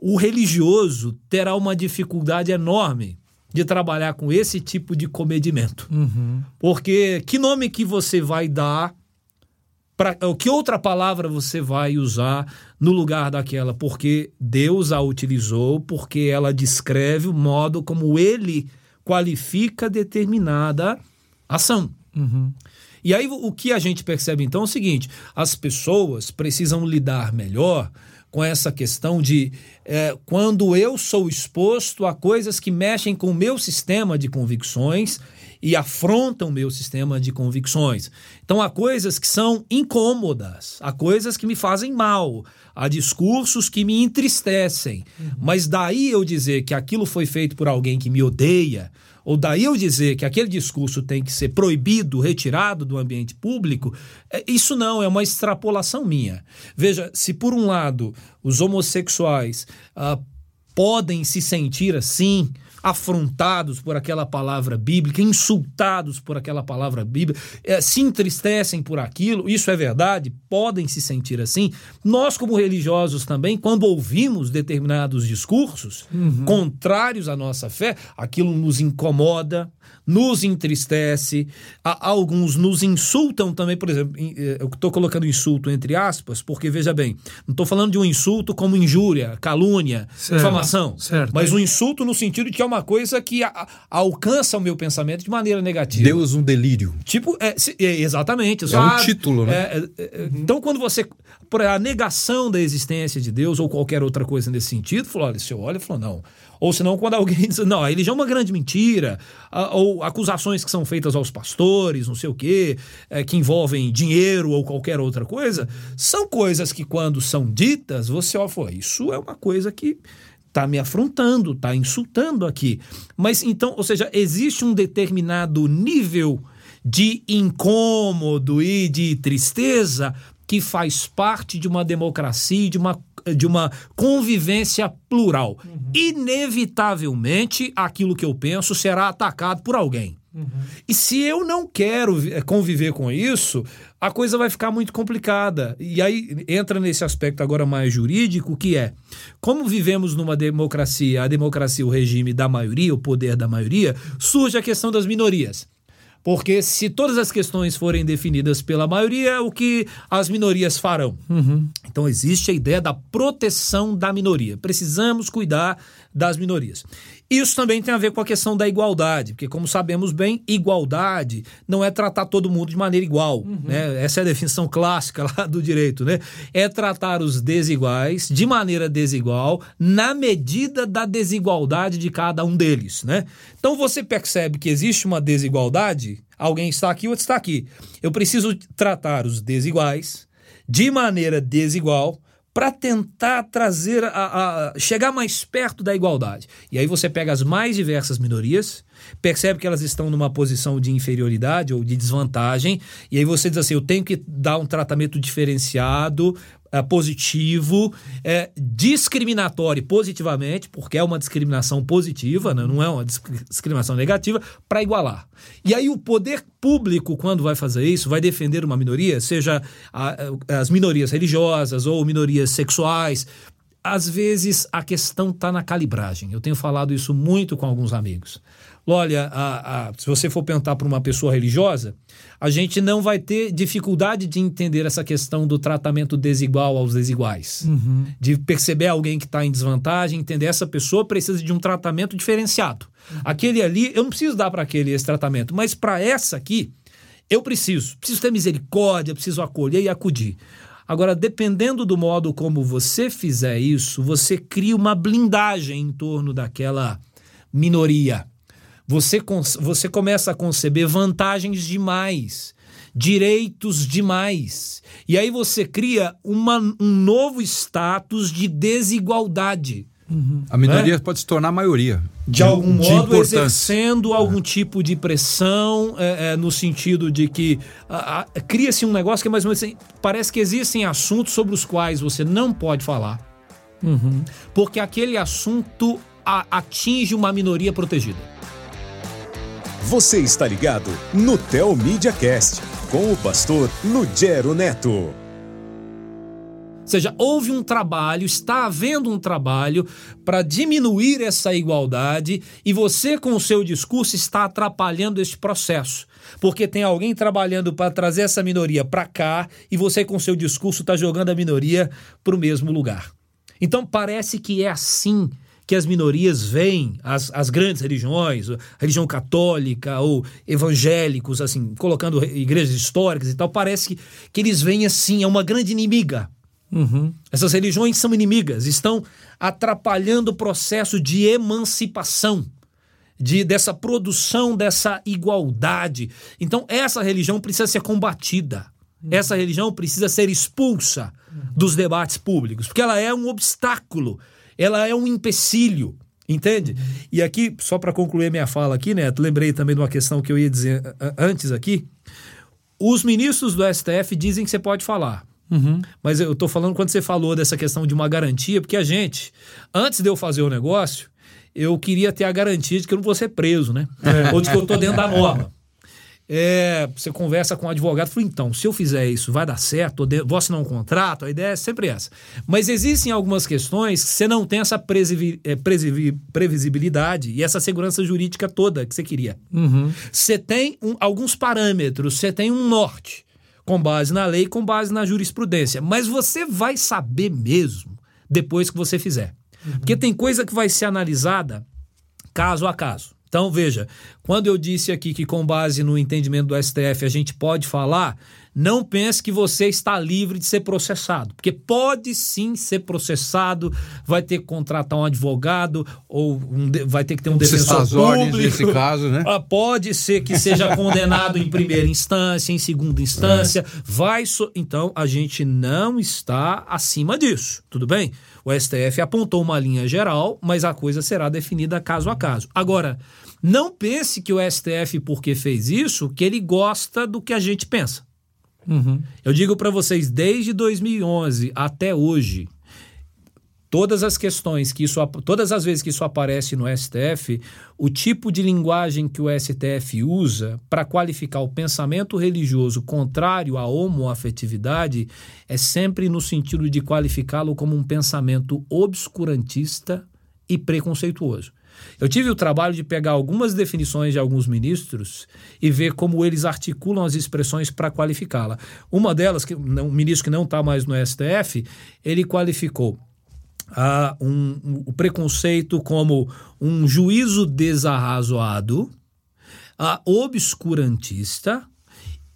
o religioso terá uma dificuldade enorme de trabalhar com esse tipo de comedimento. Uhum. Porque que nome que você vai dar para que outra palavra você vai usar no lugar daquela? Porque Deus a utilizou, porque ela descreve o modo como ele qualifica determinada ação. Uhum. E aí o que a gente percebe então é o seguinte: as pessoas precisam lidar melhor com essa questão de é, quando eu sou exposto a coisas que mexem com o meu sistema de convicções e afrontam o meu sistema de convicções. Então há coisas que são incômodas, há coisas que me fazem mal, há discursos que me entristecem. Uhum. Mas daí eu dizer que aquilo foi feito por alguém que me odeia, ou daí eu dizer que aquele discurso tem que ser proibido, retirado do ambiente público, é, isso não, é uma extrapolação minha. Veja, se por um lado os homossexuais uh, podem se sentir assim, afrontados por aquela palavra bíblica, insultados por aquela palavra bíblica, é, se entristecem por aquilo, isso é verdade, podem se sentir assim. Nós, como religiosos também, quando ouvimos determinados discursos uhum. contrários à nossa fé, aquilo nos incomoda, nos entristece, alguns nos insultam também, por exemplo, eh, eu estou colocando insulto entre aspas, porque veja bem, não estou falando de um insulto como injúria, calúnia, certo, difamação, certo. mas um insulto no sentido de que é uma coisa que a, alcança o meu pensamento de maneira negativa. Deus um delírio. Tipo, é, é exatamente. É um título, né? É, é, é, então, quando você. Por a negação da existência de Deus ou qualquer outra coisa nesse sentido, falou: olha, você olha e falou, não. Ou senão, quando alguém <laughs> diz, não, a religião é uma grande mentira, ou acusações que são feitas aos pastores, não sei o quê, é, que envolvem dinheiro ou qualquer outra coisa, são coisas que, quando são ditas, você ó, isso é uma coisa que está me afrontando, está insultando aqui. Mas então, ou seja, existe um determinado nível de incômodo e de tristeza que faz parte de uma democracia, de uma de uma convivência plural. Uhum. Inevitavelmente, aquilo que eu penso será atacado por alguém. Uhum. E se eu não quero eh, conviver com isso, a coisa vai ficar muito complicada. E aí entra nesse aspecto agora mais jurídico, que é como vivemos numa democracia, a democracia, o regime da maioria, o poder da maioria, surge a questão das minorias. Porque se todas as questões forem definidas pela maioria, o que as minorias farão? Uhum. Então existe a ideia da proteção da minoria. Precisamos cuidar das minorias. Isso também tem a ver com a questão da igualdade, porque, como sabemos bem, igualdade não é tratar todo mundo de maneira igual. Uhum. Né? Essa é a definição clássica <laughs> lá do direito. Né? É tratar os desiguais de maneira desigual, na medida da desigualdade de cada um deles. Né? Então você percebe que existe uma desigualdade, alguém está aqui, outro está aqui. Eu preciso tratar os desiguais de maneira desigual para tentar trazer a, a, chegar mais perto da igualdade. E aí você pega as mais diversas minorias, percebe que elas estão numa posição de inferioridade ou de desvantagem, e aí você diz assim: eu tenho que dar um tratamento diferenciado é, positivo, é, discriminatório positivamente, porque é uma discriminação positiva, né? não é uma discriminação negativa, para igualar. E aí o poder público, quando vai fazer isso, vai defender uma minoria, seja a, as minorias religiosas ou minorias sexuais. Às vezes a questão está na calibragem. Eu tenho falado isso muito com alguns amigos. Olha, a, a, se você for perguntar para uma pessoa religiosa, a gente não vai ter dificuldade de entender essa questão do tratamento desigual aos desiguais. Uhum. De perceber alguém que está em desvantagem, entender essa pessoa precisa de um tratamento diferenciado. Uhum. Aquele ali, eu não preciso dar para aquele esse tratamento, mas para essa aqui, eu preciso. Preciso ter misericórdia, preciso acolher e acudir. Agora, dependendo do modo como você fizer isso, você cria uma blindagem em torno daquela minoria você, você começa a conceber vantagens demais, direitos demais. E aí você cria uma, um novo status de desigualdade. Uhum. A minoria né? pode se tornar maioria. De algum de modo, exercendo algum tipo de pressão, é, é, no sentido de que cria-se um negócio que é mais ou menos assim, parece que existem assuntos sobre os quais você não pode falar, uhum. porque aquele assunto a, atinge uma minoria protegida. Você está ligado no Tel Media Cast com o pastor Lugero Neto. Ou seja, houve um trabalho, está havendo um trabalho para diminuir essa igualdade e você, com o seu discurso, está atrapalhando este processo. Porque tem alguém trabalhando para trazer essa minoria para cá e você, com o seu discurso, está jogando a minoria para o mesmo lugar. Então, parece que é assim que as minorias veem as, as grandes religiões, religião católica ou evangélicos, assim, colocando igrejas históricas e tal, parece que, que eles veem assim, é uma grande inimiga. Uhum. Essas religiões são inimigas, estão atrapalhando o processo de emancipação, de dessa produção dessa igualdade. Então, essa religião precisa ser combatida. Uhum. Essa religião precisa ser expulsa uhum. dos debates públicos, porque ela é um obstáculo ela é um empecilho. Entende? E aqui, só para concluir minha fala aqui, Neto, lembrei também de uma questão que eu ia dizer antes aqui. Os ministros do STF dizem que você pode falar. Uhum. Mas eu estou falando quando você falou dessa questão de uma garantia, porque a gente, antes de eu fazer o negócio, eu queria ter a garantia de que eu não vou ser preso, né? É. Ou de que eu estou dentro da norma. É, você conversa com o um advogado, fala, então, se eu fizer isso, vai dar certo, vou assinar um contrato, a ideia é sempre essa. Mas existem algumas questões que você não tem essa é, previsibilidade e essa segurança jurídica toda que você queria. Uhum. Você tem um, alguns parâmetros, você tem um norte, com base na lei, com base na jurisprudência. Mas você vai saber mesmo depois que você fizer. Uhum. Porque tem coisa que vai ser analisada caso a caso. Então, veja, quando eu disse aqui que, com base no entendimento do STF, a gente pode falar, não pense que você está livre de ser processado, porque pode sim ser processado, vai ter que contratar um advogado ou um, vai ter que ter um defensor público. nesse caso, né? Ah, pode ser que seja condenado em primeira instância, em segunda instância, é. vai so... então a gente não está acima disso, tudo bem? O STF apontou uma linha geral, mas a coisa será definida caso a caso. Agora, não pense que o STF, porque fez isso, que ele gosta do que a gente pensa. Uhum. Eu digo para vocês, desde 2011 até hoje, todas as questões que isso, todas as vezes que isso aparece no STF, o tipo de linguagem que o STF usa para qualificar o pensamento religioso contrário à homoafetividade é sempre no sentido de qualificá-lo como um pensamento obscurantista e preconceituoso. Eu tive o trabalho de pegar algumas definições de alguns ministros e ver como eles articulam as expressões para qualificá-la. Uma delas, que um ministro que não está mais no STF, ele qualificou a um, um, o preconceito como um juízo desarrazoado, obscurantista,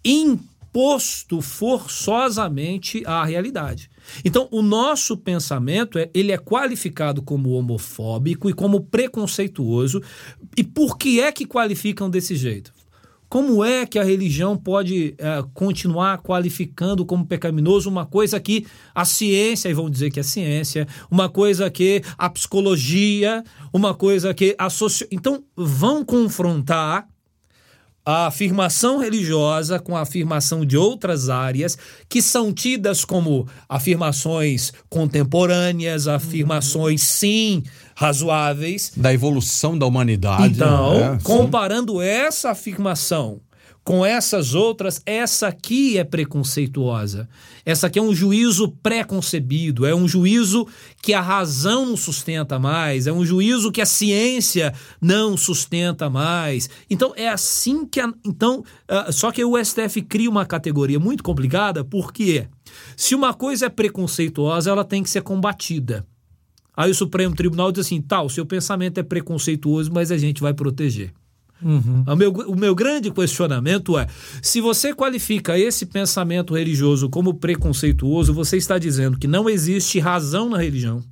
imposto forçosamente à realidade. Então, o nosso pensamento é, ele é qualificado como homofóbico e como preconceituoso. E por que é que qualificam desse jeito? Como é que a religião pode é, continuar qualificando como pecaminoso uma coisa que a ciência, e vão dizer que é ciência, uma coisa que a psicologia, uma coisa que a socio... Então, vão confrontar a afirmação religiosa com a afirmação de outras áreas que são tidas como afirmações contemporâneas, afirmações sim razoáveis. Da evolução da humanidade. Então, né? comparando essa afirmação com essas outras, essa aqui é preconceituosa. Essa aqui é um juízo pré-concebido, é um juízo que a razão não sustenta mais, é um juízo que a ciência não sustenta mais. Então é assim que a, então, uh, só que o STF cria uma categoria muito complicada, porque se uma coisa é preconceituosa, ela tem que ser combatida. Aí o Supremo Tribunal diz assim: tal, seu pensamento é preconceituoso, mas a gente vai proteger. Uhum. O, meu, o meu grande questionamento é: se você qualifica esse pensamento religioso como preconceituoso, você está dizendo que não existe razão na religião.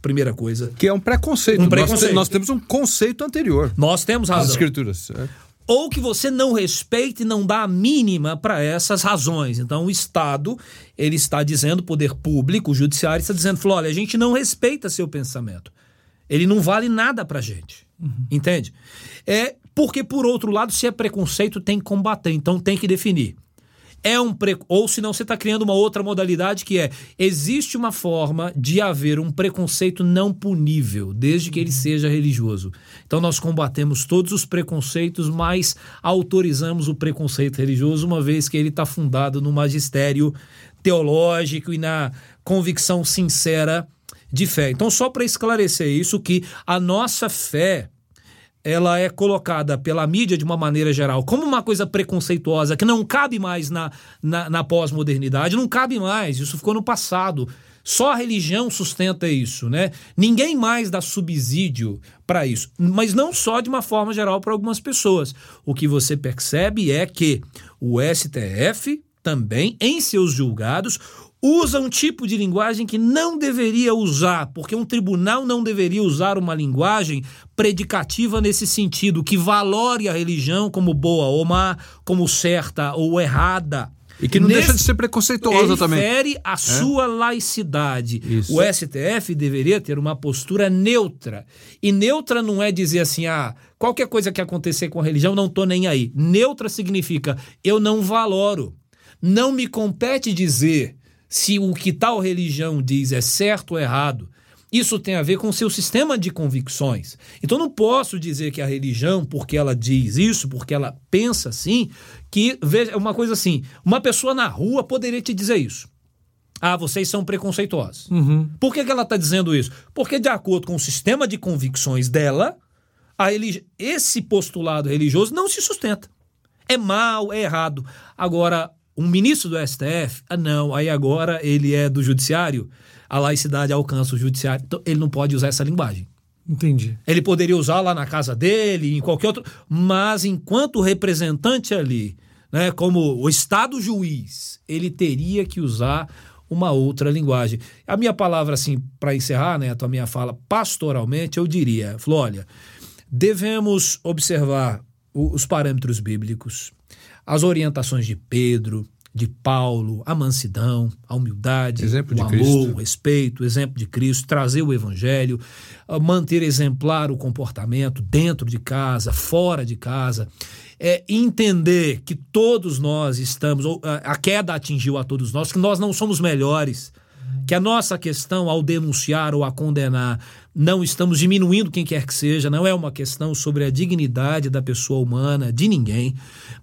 Primeira coisa. Que é um preconceito. Um preconceito. Nós, nós temos um conceito anterior. Nós temos razão. As escrituras. É. Ou que você não respeita e não dá a mínima para essas razões. Então, o Estado, ele está dizendo, o poder público, o judiciário está dizendo, olha, a gente não respeita seu pensamento. Ele não vale nada para gente. Uhum. Entende? É porque, por outro lado, se é preconceito, tem que combater, então tem que definir. É um pre... Ou senão você está criando uma outra modalidade que é: existe uma forma de haver um preconceito não punível, desde que ele seja religioso. Então nós combatemos todos os preconceitos, mas autorizamos o preconceito religioso, uma vez que ele está fundado no magistério teológico e na convicção sincera de fé. Então, só para esclarecer isso, que a nossa fé ela é colocada pela mídia de uma maneira geral como uma coisa preconceituosa que não cabe mais na, na, na pós-modernidade, não cabe mais, isso ficou no passado. Só a religião sustenta isso, né? Ninguém mais dá subsídio para isso. Mas não só de uma forma geral para algumas pessoas. O que você percebe é que o STF também, em seus julgados, usa um tipo de linguagem que não deveria usar, porque um tribunal não deveria usar uma linguagem predicativa nesse sentido, que valore a religião como boa ou má, como certa ou errada. E que não Nesse, deixa de ser preconceituosa também. Refere a é? sua laicidade. Isso. O STF deveria ter uma postura neutra. E neutra não é dizer assim, ah, qualquer coisa que acontecer com a religião, não tô nem aí. Neutra significa eu não valoro. Não me compete dizer se o que tal religião diz é certo ou errado. Isso tem a ver com o seu sistema de convicções. Então não posso dizer que a religião, porque ela diz isso, porque ela pensa assim, que veja uma coisa assim, uma pessoa na rua poderia te dizer isso. Ah, vocês são preconceituosos. Uhum. Por que, que ela está dizendo isso? Porque, de acordo com o sistema de convicções dela, a religi... esse postulado religioso não se sustenta. É mal, é errado. Agora, um ministro do STF, ah, não, aí agora ele é do judiciário, a laicidade alcança o judiciário, então ele não pode usar essa linguagem. Entendi. Ele poderia usar lá na casa dele, em qualquer outro, mas enquanto representante ali, né, como o Estado juiz, ele teria que usar uma outra linguagem. A minha palavra, assim, para encerrar, né, a minha fala, pastoralmente, eu diria, falou, olha, devemos observar os parâmetros bíblicos, as orientações de Pedro, de Paulo, a mansidão, a humildade, exemplo o amor, Cristo. o respeito, o exemplo de Cristo, trazer o evangelho, manter exemplar o comportamento dentro de casa, fora de casa, é entender que todos nós estamos, a queda atingiu a todos nós, que nós não somos melhores, que a nossa questão ao denunciar ou a condenar não estamos diminuindo quem quer que seja, não é uma questão sobre a dignidade da pessoa humana, de ninguém,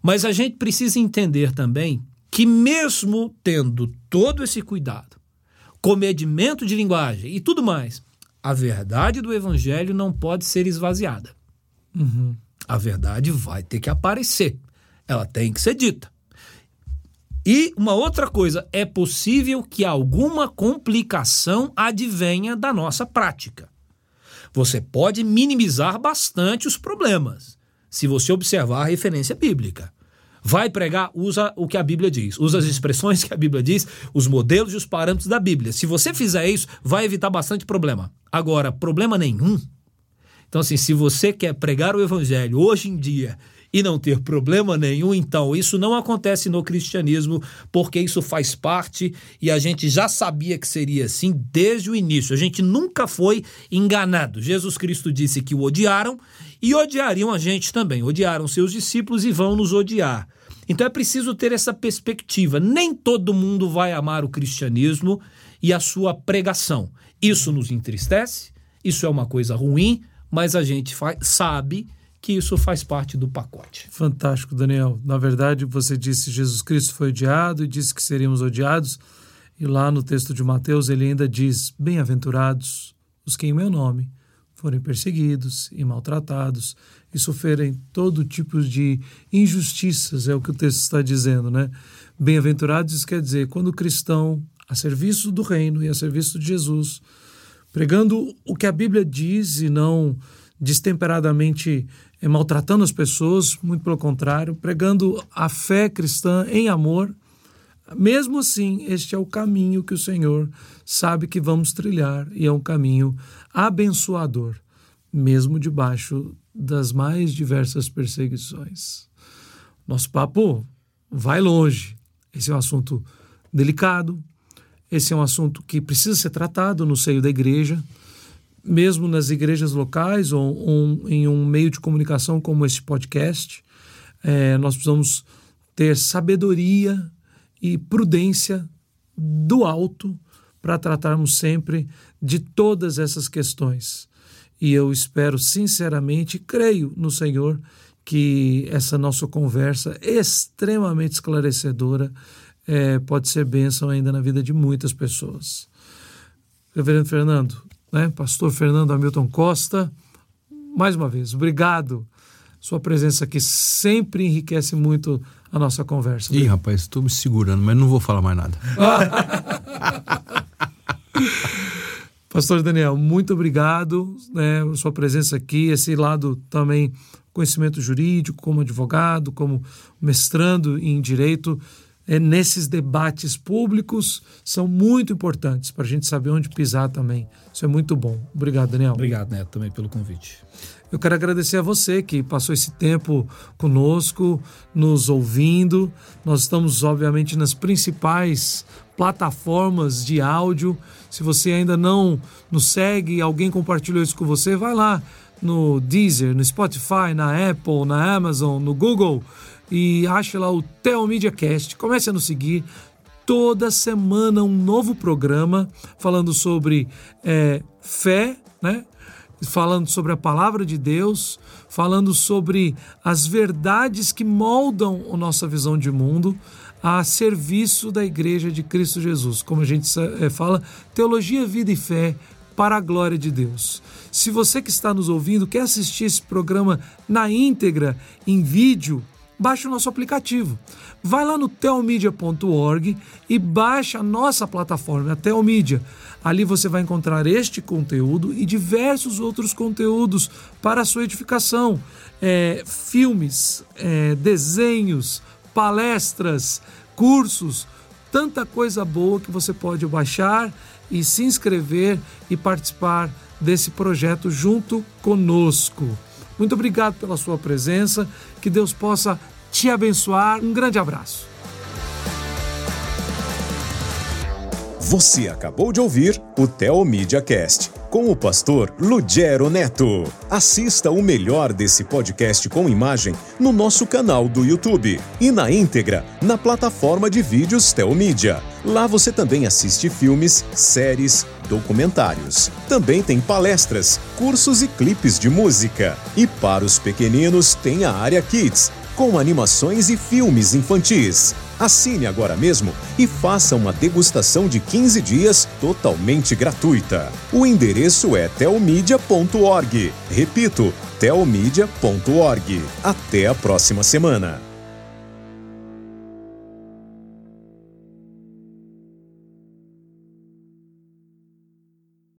mas a gente precisa entender também que, mesmo tendo todo esse cuidado, comedimento de linguagem e tudo mais, a verdade do evangelho não pode ser esvaziada. Uhum. A verdade vai ter que aparecer, ela tem que ser dita. E uma outra coisa, é possível que alguma complicação advenha da nossa prática. Você pode minimizar bastante os problemas se você observar a referência bíblica. Vai pregar, usa o que a Bíblia diz, usa as expressões que a Bíblia diz, os modelos e os parâmetros da Bíblia. Se você fizer isso, vai evitar bastante problema. Agora, problema nenhum. Então, assim, se você quer pregar o Evangelho hoje em dia e não ter problema nenhum, então isso não acontece no cristianismo, porque isso faz parte e a gente já sabia que seria assim desde o início. A gente nunca foi enganado. Jesus Cristo disse que o odiaram e odiariam a gente também. Odiaram seus discípulos e vão nos odiar. Então é preciso ter essa perspectiva. Nem todo mundo vai amar o cristianismo e a sua pregação. Isso nos entristece, isso é uma coisa ruim, mas a gente sabe que isso faz parte do pacote. Fantástico, Daniel. Na verdade, você disse Jesus Cristo foi odiado e disse que seríamos odiados. E lá no texto de Mateus ele ainda diz: Bem-aventurados os que em meu nome forem perseguidos e maltratados e sofrerem todo tipo de injustiças, é o que o texto está dizendo, né? Bem-aventurados quer dizer quando o cristão, a serviço do reino e a serviço de Jesus, pregando o que a Bíblia diz e não destemperadamente maltratando as pessoas, muito pelo contrário, pregando a fé cristã em amor. Mesmo assim, este é o caminho que o Senhor sabe que vamos trilhar e é um caminho abençoador, mesmo debaixo das mais diversas perseguições. Nosso papo vai longe. Esse é um assunto delicado, esse é um assunto que precisa ser tratado no seio da igreja mesmo nas igrejas locais ou, em um meio de comunicação como este podcast, é, nós precisamos ter sabedoria e prudência do alto para tratarmos sempre de todas essas questões. E eu espero sinceramente, creio no Senhor, que essa nossa conversa extremamente esclarecedora é, pode ser bênção ainda na vida de muitas pessoas. Reverendo Fernando, né? Pastor Fernando Hamilton Costa, mais uma vez, obrigado. Sua presença aqui sempre enriquece muito a nossa conversa. Ih, rapaz, estou me segurando, mas não vou falar mais nada. <laughs> Pastor Daniel, muito obrigado, né, sua presença aqui, esse lado também conhecimento jurídico, como advogado, como mestrando em direito, é, nesses debates públicos são muito importantes para a gente saber onde pisar também. Isso é muito bom. Obrigado, Daniel. Obrigado, Neto, também pelo convite. Eu quero agradecer a você que passou esse tempo conosco, nos ouvindo. Nós estamos, obviamente, nas principais plataformas de áudio. Se você ainda não nos segue, alguém compartilhou isso com você, vai lá no Deezer, no Spotify, na Apple, na Amazon, no Google e ache lá o Theo Media Cast. Comece a nos seguir. Toda semana um novo programa falando sobre é, fé, né? falando sobre a palavra de Deus, falando sobre as verdades que moldam a nossa visão de mundo a serviço da Igreja de Cristo Jesus. Como a gente é, fala, teologia, vida e fé para a glória de Deus. Se você que está nos ouvindo quer assistir esse programa na íntegra, em vídeo, baixe o nosso aplicativo. Vai lá no telmedia.org e baixe a nossa plataforma, a Telmedia. Ali você vai encontrar este conteúdo e diversos outros conteúdos para a sua edificação. É, filmes, é, desenhos, palestras, cursos, tanta coisa boa que você pode baixar e se inscrever e participar desse projeto junto conosco. Muito obrigado pela sua presença. Que Deus possa te abençoar. Um grande abraço. Você acabou de ouvir o Teomídia Cast com o pastor Lugero Neto. Assista o melhor desse podcast com imagem no nosso canal do YouTube e na íntegra na plataforma de vídeos Teomídia. Lá você também assiste filmes, séries, documentários. Também tem palestras, cursos e clipes de música. E para os pequeninos tem a área Kids, com animações e filmes infantis. Assine agora mesmo e faça uma degustação de 15 dias totalmente gratuita. O endereço é telmedia.org. Repito, telmedia.org. Até a próxima semana.